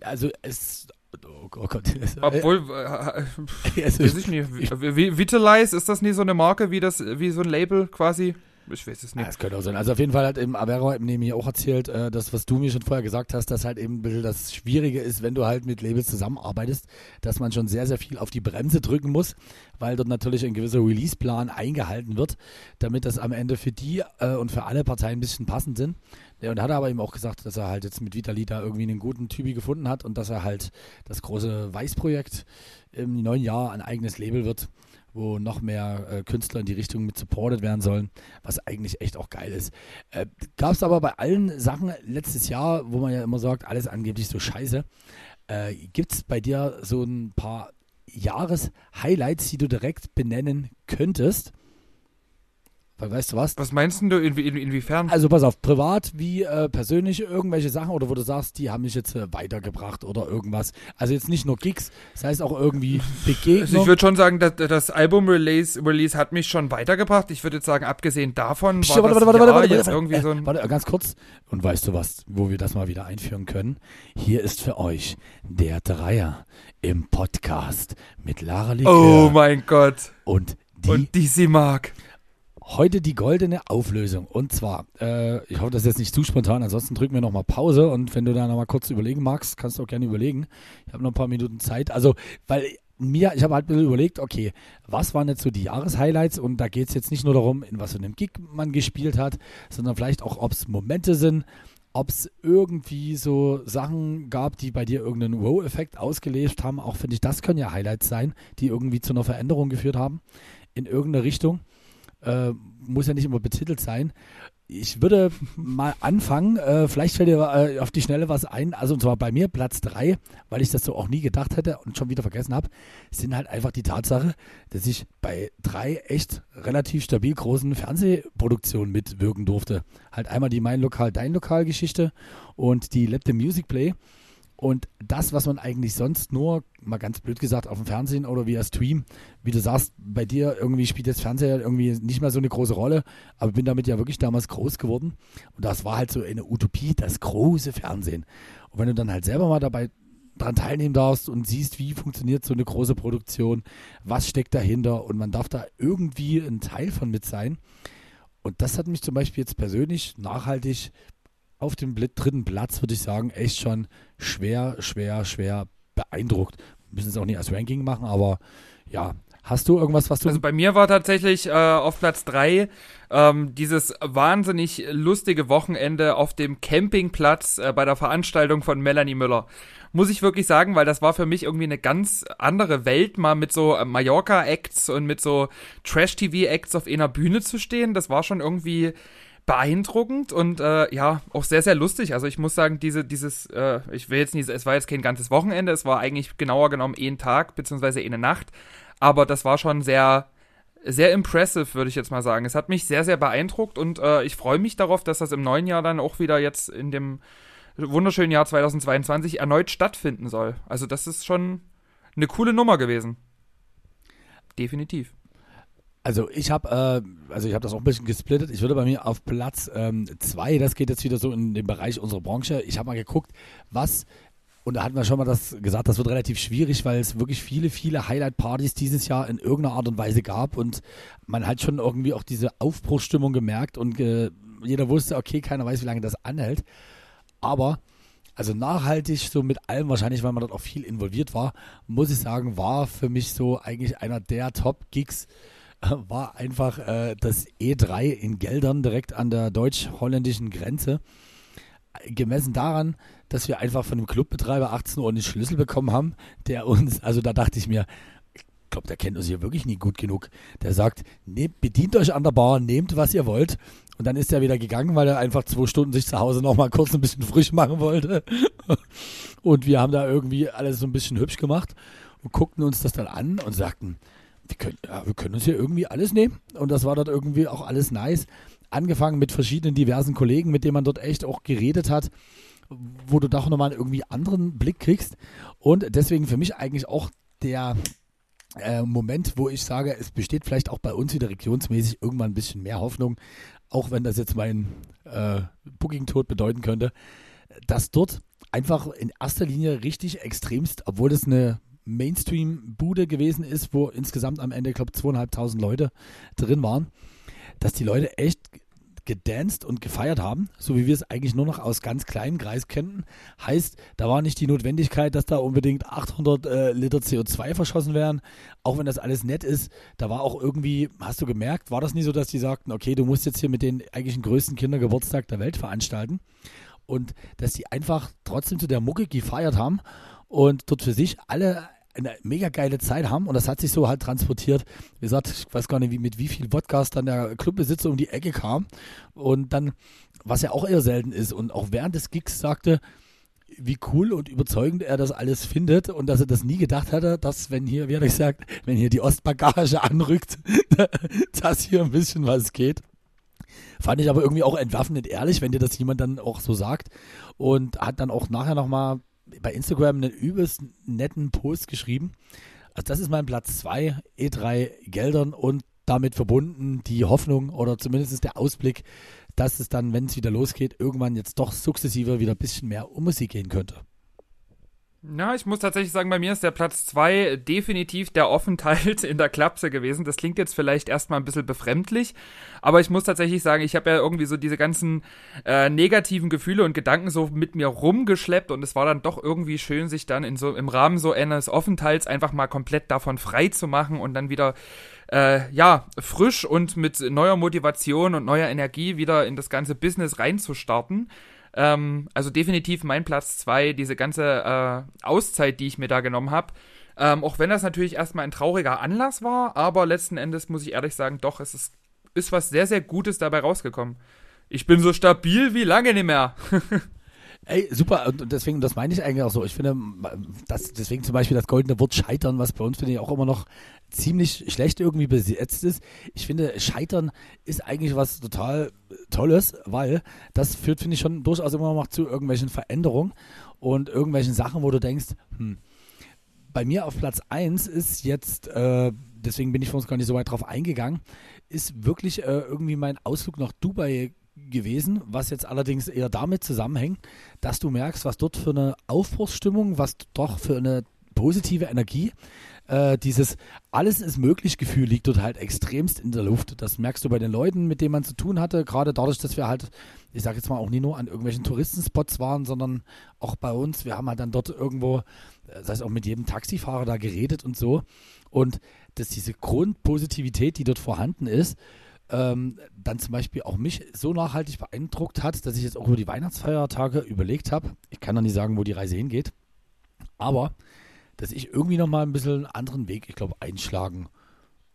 Also es Oh Gott. Obwohl, äh, äh, weiß ich nicht. Vitalize, ist das nie so eine Marke wie das, wie so ein Label quasi? Ich weiß es nicht. Das könnte auch sein. Also auf jeden Fall hat eben Avero neben mir auch erzählt, äh, das, was du mir schon vorher gesagt hast, dass halt eben ein bisschen das Schwierige ist, wenn du halt mit Labels zusammenarbeitest, dass man schon sehr, sehr viel auf die Bremse drücken muss, weil dort natürlich ein gewisser Release-Plan eingehalten wird, damit das am Ende für die äh, und für alle Parteien ein bisschen passend sind. Ja, und hat aber eben auch gesagt, dass er halt jetzt mit Vitali da irgendwie einen guten Typi gefunden hat und dass er halt das große Weiß-Projekt im neuen Jahr ein eigenes Label wird wo noch mehr äh, Künstler in die Richtung mit supported werden sollen, was eigentlich echt auch geil ist. Äh, Gab es aber bei allen Sachen letztes Jahr, wo man ja immer sagt, alles angeblich so scheiße, äh, gibt es bei dir so ein paar Jahres-Highlights, die du direkt benennen könntest? Weißt du was? Was meinst du, inwie, in, inwiefern? Also pass auf, privat wie äh, persönlich irgendwelche Sachen oder wo du sagst, die haben mich jetzt äh, weitergebracht oder irgendwas. Also jetzt nicht nur Gigs, das heißt auch irgendwie Begegnungen. Also ich würde schon sagen, dass, das Album-Release Release hat mich schon weitergebracht. Ich würde jetzt sagen, abgesehen davon Psst, war warte, das warte, warte, warte, jetzt warte, irgendwie äh, so ein... warte, ganz kurz. Und weißt du was, wo wir das mal wieder einführen können? Hier ist für euch der Dreier im Podcast mit Lara Likör Oh mein Gott. und die Und die sie mag. Heute die goldene Auflösung. Und zwar, äh, ich hoffe, das ist jetzt nicht zu spontan, ansonsten drücken wir nochmal Pause und wenn du da nochmal kurz überlegen magst, kannst du auch gerne überlegen. Ich habe noch ein paar Minuten Zeit. Also, weil mir, ich habe halt ein bisschen überlegt, okay, was waren jetzt so die Jahreshighlights und da geht es jetzt nicht nur darum, in was für einem Gig man gespielt hat, sondern vielleicht auch, ob es Momente sind, ob es irgendwie so Sachen gab, die bei dir irgendeinen Wow-Effekt ausgelöst haben. Auch finde ich, das können ja Highlights sein, die irgendwie zu einer Veränderung geführt haben in irgendeine Richtung äh, muss ja nicht immer betitelt sein. Ich würde mal anfangen, äh, vielleicht fällt dir äh, auf die Schnelle was ein, also und zwar bei mir Platz 3, weil ich das so auch nie gedacht hätte und schon wieder vergessen habe, sind halt einfach die Tatsache, dass ich bei drei echt relativ stabil großen Fernsehproduktionen mitwirken durfte. Halt einmal die Mein Lokal, Dein Lokal Geschichte und die Let the Music Play. Und das, was man eigentlich sonst nur, mal ganz blöd gesagt, auf dem Fernsehen oder via Stream, wie du sagst, bei dir irgendwie spielt das Fernseher irgendwie nicht mehr so eine große Rolle, aber bin damit ja wirklich damals groß geworden. Und das war halt so eine Utopie, das große Fernsehen. Und wenn du dann halt selber mal dabei dran teilnehmen darfst und siehst, wie funktioniert so eine große Produktion, was steckt dahinter und man darf da irgendwie ein Teil von mit sein. Und das hat mich zum Beispiel jetzt persönlich nachhaltig auf dem dritten Platz, würde ich sagen, echt schon schwer, schwer, schwer beeindruckt. Müssen es auch nicht als Ranking machen, aber ja. Hast du irgendwas, was du. Also bei mir war tatsächlich äh, auf Platz drei ähm, dieses wahnsinnig lustige Wochenende auf dem Campingplatz äh, bei der Veranstaltung von Melanie Müller. Muss ich wirklich sagen, weil das war für mich irgendwie eine ganz andere Welt, mal mit so äh, Mallorca-Acts und mit so Trash-TV-Acts auf einer Bühne zu stehen. Das war schon irgendwie beeindruckend und äh, ja, auch sehr, sehr lustig. Also ich muss sagen, diese, dieses, äh, ich will jetzt nicht, es war jetzt kein ganzes Wochenende, es war eigentlich genauer genommen ein Tag, beziehungsweise eine Nacht, aber das war schon sehr, sehr impressive, würde ich jetzt mal sagen. Es hat mich sehr, sehr beeindruckt und äh, ich freue mich darauf, dass das im neuen Jahr dann auch wieder jetzt in dem wunderschönen Jahr 2022 erneut stattfinden soll. Also das ist schon eine coole Nummer gewesen. Definitiv. Also ich habe äh, also ich habe das auch ein bisschen gesplittet. Ich würde bei mir auf Platz ähm, zwei, das geht jetzt wieder so in den Bereich unserer Branche. Ich habe mal geguckt, was und da hatten wir schon mal das gesagt, das wird relativ schwierig, weil es wirklich viele, viele Highlight-Partys dieses Jahr in irgendeiner Art und Weise gab und man hat schon irgendwie auch diese Aufbruchsstimmung gemerkt und äh, jeder wusste, okay, keiner weiß, wie lange das anhält. Aber also nachhaltig, so mit allem, wahrscheinlich, weil man dort auch viel involviert war, muss ich sagen, war für mich so eigentlich einer der Top-Gigs, war einfach äh, das E3 in Geldern direkt an der deutsch-holländischen Grenze. Gemessen daran, dass wir einfach von dem Clubbetreiber 18 Uhr einen Schlüssel bekommen haben, der uns, also da dachte ich mir, ich glaube, der kennt uns hier wirklich nie gut genug. Der sagt, nehmt, bedient euch an der Bar, nehmt, was ihr wollt. Und dann ist er wieder gegangen, weil er einfach zwei Stunden sich zu Hause noch mal kurz ein bisschen frisch machen wollte. Und wir haben da irgendwie alles so ein bisschen hübsch gemacht und guckten uns das dann an und sagten, wir können, ja, wir können uns hier irgendwie alles nehmen. Und das war dort irgendwie auch alles nice. Angefangen mit verschiedenen diversen Kollegen, mit denen man dort echt auch geredet hat, wo du doch nochmal irgendwie anderen Blick kriegst. Und deswegen für mich eigentlich auch der äh, Moment, wo ich sage, es besteht vielleicht auch bei uns wieder regionsmäßig irgendwann ein bisschen mehr Hoffnung, auch wenn das jetzt mein äh, Booking-Tod bedeuten könnte, dass dort einfach in erster Linie richtig extremst, obwohl das eine Mainstream-Bude gewesen ist, wo insgesamt am Ende, ich glaube, zweieinhalbtausend Leute drin waren, dass die Leute echt gedanced und gefeiert haben, so wie wir es eigentlich nur noch aus ganz kleinen Kreis kennen. Heißt, da war nicht die Notwendigkeit, dass da unbedingt 800 äh, Liter CO2 verschossen werden, auch wenn das alles nett ist. Da war auch irgendwie, hast du gemerkt, war das nie so, dass die sagten, okay, du musst jetzt hier mit den eigentlichen größten Kindergeburtstag der Welt veranstalten und dass die einfach trotzdem zu der Mucke gefeiert haben und dort für sich alle eine mega geile Zeit haben und das hat sich so halt transportiert. Wie gesagt, ich weiß gar nicht, wie, mit wie viel Podcast dann der Clubbesitzer um die Ecke kam und dann, was ja auch eher selten ist und auch während des Gigs sagte, wie cool und überzeugend er das alles findet und dass er das nie gedacht hatte, dass wenn hier, wie hat er gesagt, wenn hier die Ostbagage anrückt, dass hier ein bisschen was geht. Fand ich aber irgendwie auch entwaffnend ehrlich, wenn dir das jemand dann auch so sagt. Und hat dann auch nachher nochmal bei Instagram einen übelst netten Post geschrieben. Also das ist mein Platz 2, E3 Geldern und damit verbunden die Hoffnung oder zumindest der Ausblick, dass es dann, wenn es wieder losgeht, irgendwann jetzt doch sukzessive wieder ein bisschen mehr um Musik gehen könnte. Na, ich muss tatsächlich sagen, bei mir ist der Platz 2 definitiv der Aufenthalt in der Klapse gewesen. Das klingt jetzt vielleicht erstmal ein bisschen befremdlich, aber ich muss tatsächlich sagen, ich habe ja irgendwie so diese ganzen äh, negativen Gefühle und Gedanken so mit mir rumgeschleppt und es war dann doch irgendwie schön, sich dann in so im Rahmen so eines Aufenthalts einfach mal komplett davon frei zu machen und dann wieder äh, ja, frisch und mit neuer Motivation und neuer Energie wieder in das ganze Business reinzustarten. Ähm, also definitiv mein Platz zwei, diese ganze äh, Auszeit, die ich mir da genommen habe. Ähm, auch wenn das natürlich erstmal ein trauriger Anlass war, aber letzten Endes muss ich ehrlich sagen, doch, es ist, ist was sehr, sehr Gutes dabei rausgekommen. Ich bin so stabil wie lange nicht mehr. Ey, super, und deswegen, das meine ich eigentlich auch so. Ich finde, dass deswegen zum Beispiel das goldene Wort Scheitern, was bei uns, finde ich, auch immer noch ziemlich schlecht irgendwie besetzt ist. Ich finde, Scheitern ist eigentlich was total Tolles, weil das führt, finde ich, schon durchaus immer noch zu irgendwelchen Veränderungen und irgendwelchen Sachen, wo du denkst, hm, bei mir auf Platz 1 ist jetzt, äh, deswegen bin ich vor uns gar nicht so weit drauf eingegangen, ist wirklich äh, irgendwie mein Ausflug nach Dubai gewesen, was jetzt allerdings eher damit zusammenhängt, dass du merkst, was dort für eine Aufbruchsstimmung, was doch für eine positive Energie, äh, dieses alles ist möglich Gefühl liegt dort halt extremst in der Luft. Das merkst du bei den Leuten, mit denen man zu tun hatte, gerade dadurch, dass wir halt, ich sag jetzt mal auch nie nur an irgendwelchen Touristenspots waren, sondern auch bei uns, wir haben halt dann dort irgendwo, äh, das heißt auch mit jedem Taxifahrer da geredet und so. Und dass diese Grundpositivität, die dort vorhanden ist, ähm, dann zum Beispiel auch mich so nachhaltig beeindruckt hat, dass ich jetzt auch über die Weihnachtsfeiertage überlegt habe, ich kann noch nicht sagen, wo die Reise hingeht, aber dass ich irgendwie nochmal ein bisschen einen anderen Weg, ich glaube, einschlagen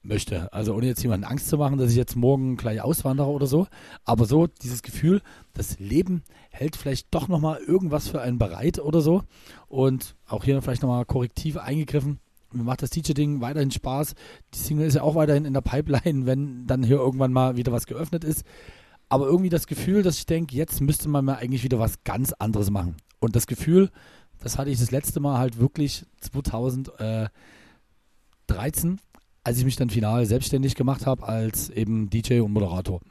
möchte. Also ohne jetzt jemanden Angst zu machen, dass ich jetzt morgen gleich auswandere oder so, aber so dieses Gefühl, das Leben hält vielleicht doch nochmal irgendwas für einen bereit oder so und auch hier vielleicht nochmal korrektiv eingegriffen mir macht das DJ-Ding weiterhin Spaß. Die Single ist ja auch weiterhin in der Pipeline, wenn dann hier irgendwann mal wieder was geöffnet ist. Aber irgendwie das Gefühl, dass ich denke, jetzt müsste man mal eigentlich wieder was ganz anderes machen. Und das Gefühl, das hatte ich das letzte Mal halt wirklich 2013, als ich mich dann final selbstständig gemacht habe als eben DJ und Moderator.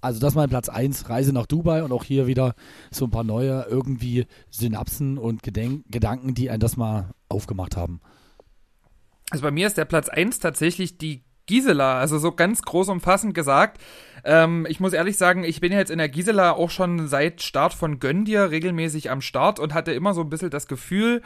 Also das mein Platz 1, Reise nach Dubai und auch hier wieder so ein paar neue irgendwie Synapsen und Gedenk Gedanken, die einen das mal aufgemacht haben. Also bei mir ist der Platz 1 tatsächlich die Gisela, also so ganz groß umfassend gesagt. Ähm, ich muss ehrlich sagen, ich bin jetzt in der Gisela auch schon seit Start von Gönn dir regelmäßig am Start und hatte immer so ein bisschen das Gefühl,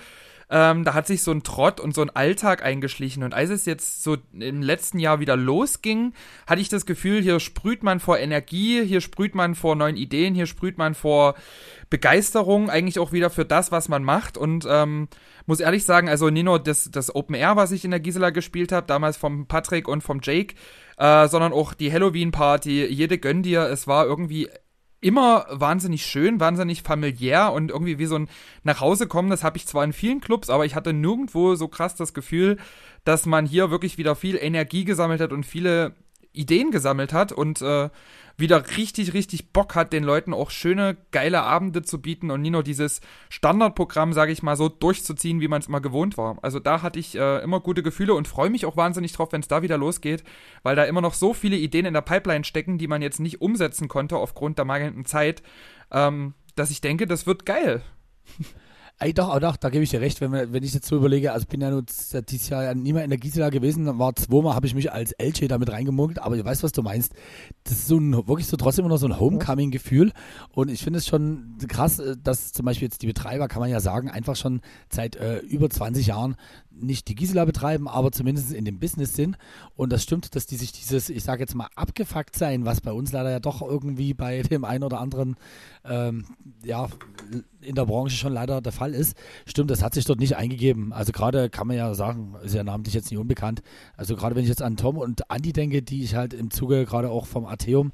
ähm, da hat sich so ein Trott und so ein Alltag eingeschlichen. Und als es jetzt so im letzten Jahr wieder losging, hatte ich das Gefühl, hier sprüht man vor Energie, hier sprüht man vor neuen Ideen, hier sprüht man vor Begeisterung eigentlich auch wieder für das, was man macht. Und ähm, muss ehrlich sagen, also Nino, das, das Open Air, was ich in der Gisela gespielt habe, damals vom Patrick und vom Jake, äh, sondern auch die Halloween-Party, jede gönn dir, es war irgendwie immer wahnsinnig schön, wahnsinnig familiär und irgendwie wie so ein Nachhausekommen. Das habe ich zwar in vielen Clubs, aber ich hatte nirgendwo so krass das Gefühl, dass man hier wirklich wieder viel Energie gesammelt hat und viele Ideen gesammelt hat und äh, wieder richtig, richtig Bock hat, den Leuten auch schöne, geile Abende zu bieten und nie nur dieses Standardprogramm, sage ich mal, so durchzuziehen, wie man es immer gewohnt war. Also da hatte ich äh, immer gute Gefühle und freue mich auch wahnsinnig drauf, wenn es da wieder losgeht, weil da immer noch so viele Ideen in der Pipeline stecken, die man jetzt nicht umsetzen konnte aufgrund der mangelnden Zeit, ähm, dass ich denke, das wird geil. Ey, doch, doch, da gebe ich dir recht, wenn, wenn ich jetzt so überlege, also bin ja nur dieses Jahr nie mehr in der Gisela gewesen, war zweimal, habe ich mich als Elche damit reingemunkelt, aber ich weiß, was du meinst. Das ist so ein, wirklich so trotzdem immer noch so ein Homecoming-Gefühl und ich finde es schon krass, äh, dass zum Beispiel jetzt die Betreiber, kann man ja sagen, einfach schon seit äh, über 20 Jahren nicht die Gisela betreiben, aber zumindest in dem Business sind. Und das stimmt, dass die sich dieses, ich sage jetzt mal, abgefuckt sein, was bei uns leider ja doch irgendwie bei dem einen oder anderen, ähm, ja, in der Branche schon leider der Fall ist. Stimmt, das hat sich dort nicht eingegeben. Also gerade kann man ja sagen, ist ja namentlich jetzt nicht unbekannt. Also gerade wenn ich jetzt an Tom und Andi denke, die ich halt im Zuge gerade auch vom Atheum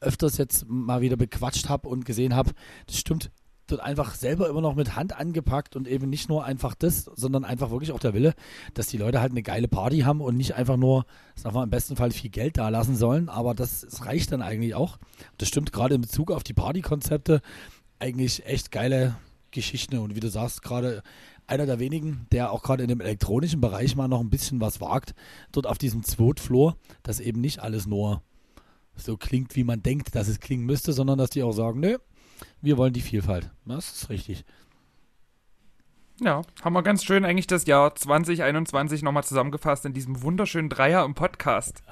öfters jetzt mal wieder bequatscht habe und gesehen habe, das stimmt, dort einfach selber immer noch mit Hand angepackt und eben nicht nur einfach das, sondern einfach wirklich auch der Wille, dass die Leute halt eine geile Party haben und nicht einfach nur, sagen wir im besten Fall viel Geld da lassen sollen, aber das, das reicht dann eigentlich auch. Das stimmt gerade in Bezug auf die Partykonzepte eigentlich echt geile Geschichten und wie du sagst, gerade einer der wenigen, der auch gerade in dem elektronischen Bereich mal noch ein bisschen was wagt, dort auf diesem Zweitfloor, dass eben nicht alles nur so klingt, wie man denkt, dass es klingen müsste, sondern dass die auch sagen, nö, wir wollen die Vielfalt. Das ist richtig. Ja, haben wir ganz schön eigentlich das Jahr 2021 nochmal zusammengefasst in diesem wunderschönen Dreier im Podcast.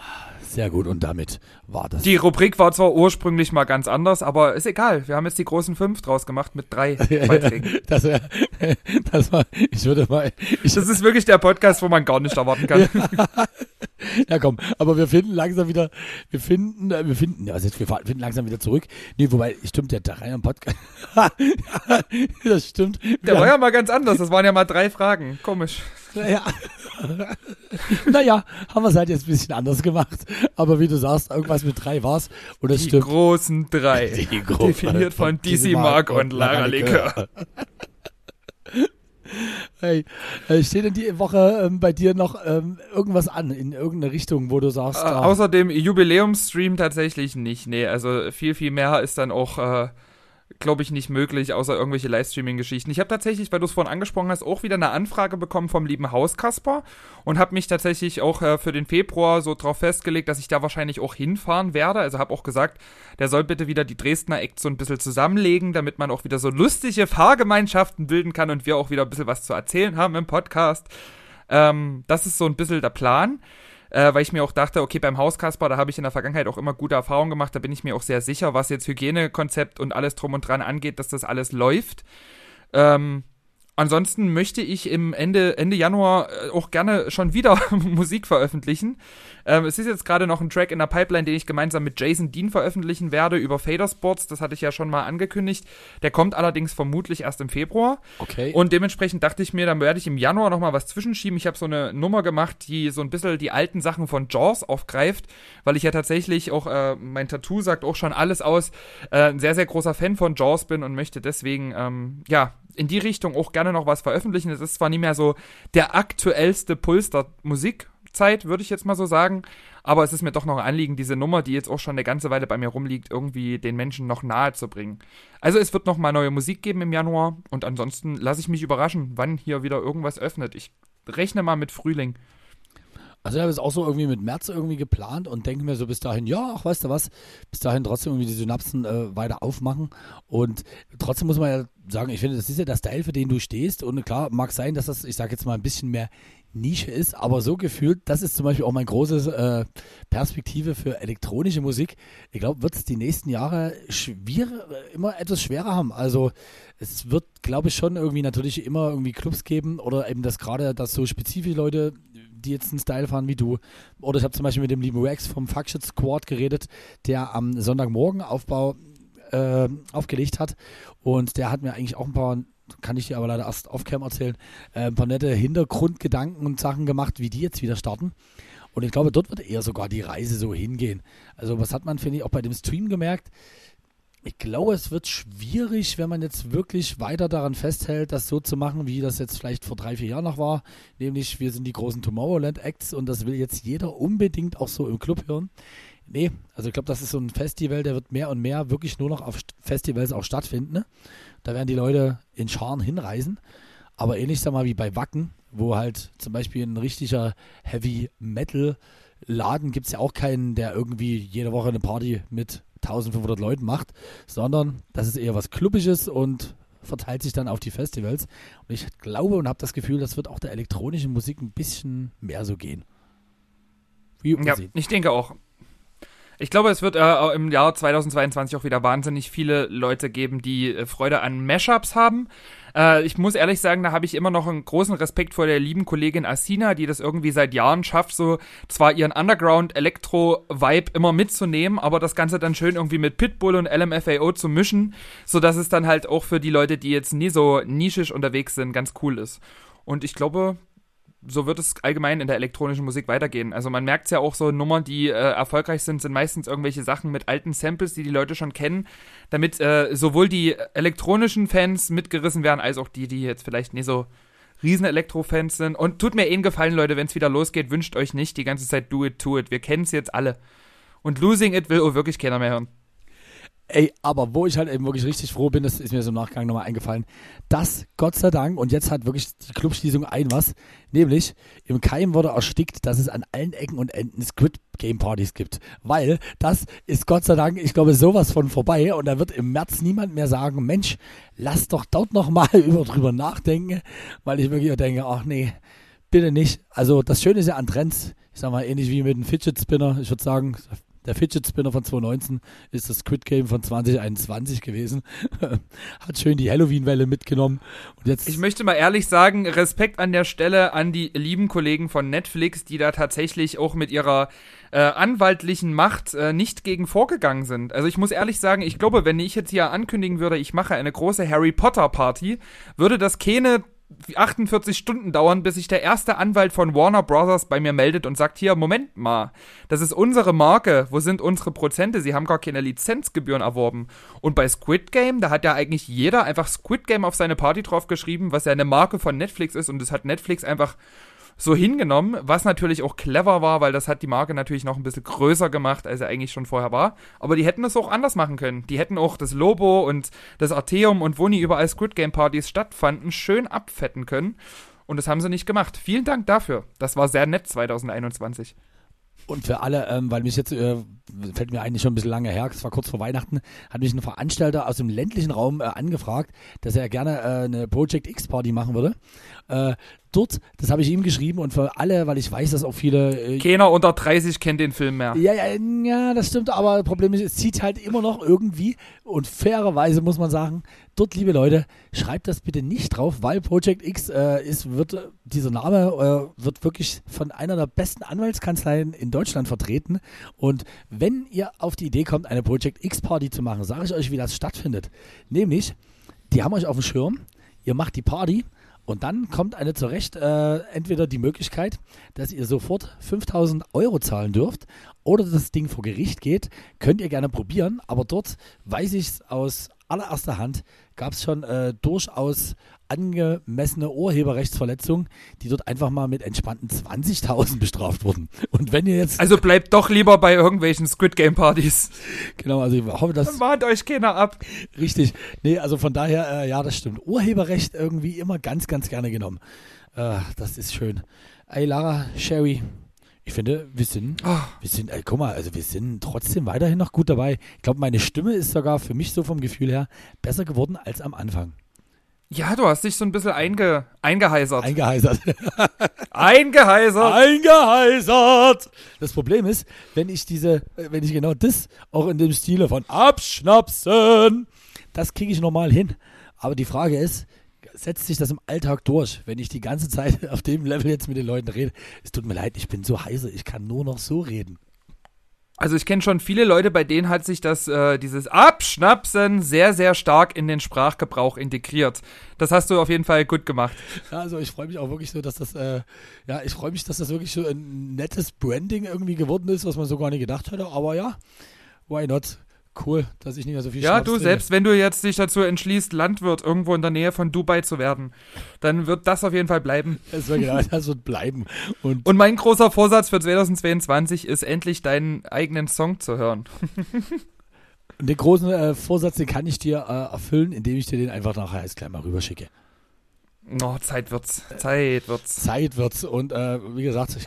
Sehr gut, und damit war das. Die Rubrik war zwar ursprünglich mal ganz anders, aber ist egal. Wir haben jetzt die großen fünf draus gemacht mit drei Beiträgen. das, wär, das war, ich würde mal. Ich, das ist wirklich der Podcast, wo man gar nicht erwarten kann. ja, komm, aber wir finden langsam wieder, wir finden, äh, wir finden, also wir finden langsam wieder zurück. Nee, wobei, stimmt, der Dreier im Podcast. das stimmt. Der war ja mal ganz anders. Das waren ja mal drei Fragen. Komisch. Ja. naja, haben wir es halt jetzt ein bisschen anders gemacht. Aber wie du sagst, irgendwas mit drei war's. Und das die stimmt. großen drei. Die Gro Definiert von DC Mark und Lara Likör. Hey, äh, steht denn die Woche ähm, bei dir noch ähm, irgendwas an in irgendeine Richtung, wo du sagst? Äh, außer dem Jubiläumsstream tatsächlich nicht. Nee, also viel, viel mehr ist dann auch äh, glaube ich, nicht möglich, außer irgendwelche Livestreaming-Geschichten. Ich habe tatsächlich, weil du es vorhin angesprochen hast, auch wieder eine Anfrage bekommen vom lieben Hauskasper und habe mich tatsächlich auch äh, für den Februar so drauf festgelegt, dass ich da wahrscheinlich auch hinfahren werde. Also habe auch gesagt, der soll bitte wieder die Dresdner Act so ein bisschen zusammenlegen, damit man auch wieder so lustige Fahrgemeinschaften bilden kann und wir auch wieder ein bisschen was zu erzählen haben im Podcast. Ähm, das ist so ein bisschen der Plan äh, weil ich mir auch dachte, okay, beim Hauskasper, da habe ich in der Vergangenheit auch immer gute Erfahrungen gemacht, da bin ich mir auch sehr sicher, was jetzt Hygienekonzept und alles drum und dran angeht, dass das alles läuft. Ähm, Ansonsten möchte ich im Ende, Ende Januar äh, auch gerne schon wieder Musik veröffentlichen. Ähm, es ist jetzt gerade noch ein Track in der Pipeline, den ich gemeinsam mit Jason Dean veröffentlichen werde über Fader Sports. Das hatte ich ja schon mal angekündigt. Der kommt allerdings vermutlich erst im Februar. Okay. Und dementsprechend dachte ich mir, dann werde ich im Januar nochmal was zwischenschieben. Ich habe so eine Nummer gemacht, die so ein bisschen die alten Sachen von Jaws aufgreift, weil ich ja tatsächlich auch, äh, mein Tattoo sagt auch schon alles aus, äh, ein sehr, sehr großer Fan von Jaws bin und möchte deswegen, ähm, ja, in die Richtung auch gerne noch was veröffentlichen. Es ist zwar nicht mehr so der aktuellste Puls der Musikzeit, würde ich jetzt mal so sagen, aber es ist mir doch noch ein Anliegen, diese Nummer, die jetzt auch schon eine ganze Weile bei mir rumliegt, irgendwie den Menschen noch nahe zu bringen. Also es wird noch mal neue Musik geben im Januar und ansonsten lasse ich mich überraschen, wann hier wieder irgendwas öffnet. Ich rechne mal mit Frühling. Also ich habe es auch so irgendwie mit März irgendwie geplant und denke mir so bis dahin, ja, ach, weißt du was, bis dahin trotzdem irgendwie die Synapsen äh, weiter aufmachen. Und trotzdem muss man ja sagen, ich finde, das ist ja der Style, für den du stehst. Und klar, mag sein, dass das, ich sage jetzt mal, ein bisschen mehr Nische ist, aber so gefühlt, das ist zum Beispiel auch mein großes äh, Perspektive für elektronische Musik. Ich glaube, wird es die nächsten Jahre schwier immer etwas schwerer haben. Also es wird, glaube ich, schon irgendwie natürlich immer irgendwie Clubs geben oder eben das gerade, dass so spezifische Leute die jetzt einen Style fahren wie du. Oder ich habe zum Beispiel mit dem lieben Rex vom Fuckshit Squad geredet, der am Sonntagmorgen Aufbau äh, aufgelegt hat. Und der hat mir eigentlich auch ein paar kann ich dir aber leider erst off-cam erzählen, äh, ein paar nette Hintergrundgedanken und Sachen gemacht, wie die jetzt wieder starten. Und ich glaube, dort wird eher sogar die Reise so hingehen. Also was hat man, finde ich, auch bei dem Stream gemerkt, ich glaube, es wird schwierig, wenn man jetzt wirklich weiter daran festhält, das so zu machen, wie das jetzt vielleicht vor drei, vier Jahren noch war. Nämlich, wir sind die großen Tomorrowland Acts und das will jetzt jeder unbedingt auch so im Club hören. Nee, also ich glaube, das ist so ein Festival, der wird mehr und mehr wirklich nur noch auf Festivals auch stattfinden. Ne? Da werden die Leute in Scharen hinreisen. Aber ähnlich, sag mal, wie bei Wacken, wo halt zum Beispiel ein richtiger Heavy Metal Laden gibt es ja auch keinen, der irgendwie jede Woche eine Party mit 1500 Leuten macht, sondern das ist eher was Klubbiges und verteilt sich dann auf die Festivals. Und ich glaube und habe das Gefühl, das wird auch der elektronischen Musik ein bisschen mehr so gehen. Wie ja, ich denke auch. Ich glaube, es wird äh, im Jahr 2022 auch wieder wahnsinnig viele Leute geben, die äh, Freude an Mashups haben. Äh, ich muss ehrlich sagen, da habe ich immer noch einen großen Respekt vor der lieben Kollegin Asina, die das irgendwie seit Jahren schafft, so zwar ihren Underground-Elektro-Vibe immer mitzunehmen, aber das Ganze dann schön irgendwie mit Pitbull und LMFAO zu mischen, sodass es dann halt auch für die Leute, die jetzt nie so nischisch unterwegs sind, ganz cool ist. Und ich glaube, so wird es allgemein in der elektronischen Musik weitergehen. Also man merkt es ja auch so, Nummern, die äh, erfolgreich sind, sind meistens irgendwelche Sachen mit alten Samples, die die Leute schon kennen, damit äh, sowohl die elektronischen Fans mitgerissen werden, als auch die, die jetzt vielleicht nicht so riesen Elektro-Fans sind. Und tut mir eh einen Gefallen, Leute, wenn es wieder losgeht, wünscht euch nicht die ganze Zeit Do It, To It. Wir kennen es jetzt alle. Und Losing It will auch wirklich keiner mehr hören. Ey, aber wo ich halt eben wirklich richtig froh bin, das ist mir so im Nachgang nochmal eingefallen, dass Gott sei Dank, und jetzt hat wirklich die Clubschließung ein was, nämlich im Keim wurde erstickt, dass es an allen Ecken und Enden Squid Game Partys gibt. Weil das ist Gott sei Dank, ich glaube, sowas von vorbei und da wird im März niemand mehr sagen, Mensch, lass doch dort nochmal über drüber nachdenken, weil ich wirklich denke, ach nee, bitte nicht. Also das Schöne ist ja an Trends, ich sag mal ähnlich wie mit dem Fidget Spinner, ich würde sagen, der Fidget Spinner von 2019 ist das Squid Game von 2021 gewesen. Hat schön die Halloween-Welle mitgenommen. Und jetzt ich möchte mal ehrlich sagen, Respekt an der Stelle an die lieben Kollegen von Netflix, die da tatsächlich auch mit ihrer äh, anwaltlichen Macht äh, nicht gegen vorgegangen sind. Also ich muss ehrlich sagen, ich glaube, wenn ich jetzt hier ankündigen würde, ich mache eine große Harry Potter Party, würde das keine 48 Stunden dauern, bis sich der erste Anwalt von Warner Brothers bei mir meldet und sagt, hier, Moment mal, das ist unsere Marke, wo sind unsere Prozente? Sie haben gar keine Lizenzgebühren erworben. Und bei Squid Game, da hat ja eigentlich jeder einfach Squid Game auf seine Party drauf geschrieben, was ja eine Marke von Netflix ist und das hat Netflix einfach so hingenommen, was natürlich auch clever war, weil das hat die Marke natürlich noch ein bisschen größer gemacht, als er eigentlich schon vorher war. Aber die hätten das auch anders machen können. Die hätten auch das Lobo und das Arteum und wo nie überall Squid Game Partys stattfanden, schön abfetten können. Und das haben sie nicht gemacht. Vielen Dank dafür. Das war sehr nett 2021. Und für alle, ähm, weil mich jetzt, äh, fällt mir eigentlich schon ein bisschen lange her, es war kurz vor Weihnachten, hat mich ein Veranstalter aus dem ländlichen Raum äh, angefragt, dass er gerne äh, eine Project X Party machen würde. Äh, dort, das habe ich ihm geschrieben und für alle, weil ich weiß, dass auch viele. Äh, Keiner unter 30 kennt den Film mehr. Ja, ja, ja, das stimmt, aber das Problem ist, es zieht halt immer noch irgendwie und fairerweise muss man sagen, dort, liebe Leute, schreibt das bitte nicht drauf, weil Project X äh, ist, wird, dieser Name äh, wird wirklich von einer der besten Anwaltskanzleien in Deutschland vertreten. Und wenn ihr auf die Idee kommt, eine Project X Party zu machen, sage ich euch, wie das stattfindet. Nämlich, die haben euch auf dem Schirm, ihr macht die Party und dann kommt eine zurecht, äh, entweder die Möglichkeit, dass ihr sofort 5000 Euro zahlen dürft oder das Ding vor Gericht geht. Könnt ihr gerne probieren, aber dort weiß ich es aus allererster Hand, gab es schon äh, durchaus angemessene Urheberrechtsverletzungen, die dort einfach mal mit entspannten 20.000 bestraft wurden. Und wenn ihr jetzt. Also bleibt doch lieber bei irgendwelchen Squid Game Partys. Genau, also ich hoffe, dass. Dann mahnt euch keiner ab. Richtig. Nee, also von daher, äh, ja, das stimmt. Urheberrecht irgendwie immer ganz, ganz gerne genommen. Äh, das ist schön. Ey, Lara, Sherry, ich finde, wir sind, oh. wir sind, ey, guck mal, also wir sind trotzdem weiterhin noch gut dabei. Ich glaube, meine Stimme ist sogar für mich so vom Gefühl her besser geworden als am Anfang. Ja, du hast dich so ein bisschen einge, eingeheisert. Eingeheisert. eingeheisert. Eingeheisert. Das Problem ist, wenn ich diese, wenn ich genau das auch in dem Stile von abschnapsen, das kriege ich normal hin. Aber die Frage ist, setzt sich das im Alltag durch, wenn ich die ganze Zeit auf dem Level jetzt mit den Leuten rede? Es tut mir leid, ich bin so heiser, ich kann nur noch so reden. Also ich kenne schon viele Leute, bei denen hat sich das, äh, dieses Abschnapsen sehr, sehr stark in den Sprachgebrauch integriert. Das hast du auf jeden Fall gut gemacht. Also ich freue mich auch wirklich so, dass das, äh, ja, ich freue mich, dass das wirklich so ein nettes Branding irgendwie geworden ist, was man so gar nicht gedacht hätte. Aber ja, why not? Cool, dass ich nicht mehr so viel Ja, Schnaps du, trinke. selbst wenn du jetzt dich dazu entschließt, Landwirt irgendwo in der Nähe von Dubai zu werden, dann wird das auf jeden Fall bleiben. Das wird, genau, das wird bleiben. Und, Und mein großer Vorsatz für 2022 ist, endlich deinen eigenen Song zu hören. den großen äh, Vorsatz, den kann ich dir äh, erfüllen, indem ich dir den einfach nachher als gleich mal rüberschicke. Oh, Zeit wird's. Zeit wird's. Zeit wird's. Und äh, wie gesagt, ich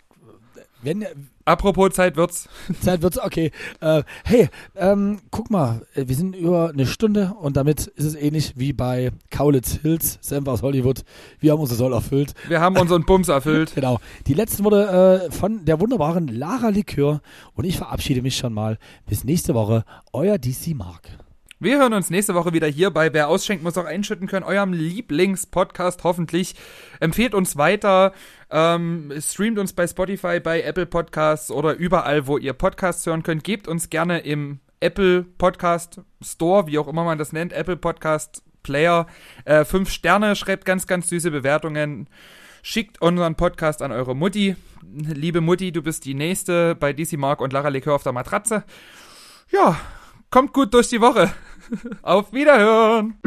wenn, Apropos Zeit wird's. Zeit wird's, okay. Äh, hey, ähm, guck mal, äh, wir sind über eine Stunde und damit ist es ähnlich wie bei Kaulitz Hills, Senf aus Hollywood. Wir haben unser Soll erfüllt. Wir haben unseren Bums erfüllt. genau. Die letzten Worte äh, von der wunderbaren Lara Likör und ich verabschiede mich schon mal. Bis nächste Woche. Euer DC Mark. Wir hören uns nächste Woche wieder hier bei Wer ausschenkt, muss auch einschütten können, eurem Lieblingspodcast hoffentlich. Empfehlt uns weiter, ähm, streamt uns bei Spotify, bei Apple Podcasts oder überall, wo ihr Podcasts hören könnt. Gebt uns gerne im Apple Podcast Store, wie auch immer man das nennt, Apple Podcast Player, äh, fünf Sterne, schreibt ganz, ganz süße Bewertungen Schickt unseren Podcast an eure Mutti. Liebe Mutti, du bist die Nächste bei DC Mark und Lara Likör auf der Matratze. Ja, kommt gut durch die Woche. auf Wiederhören.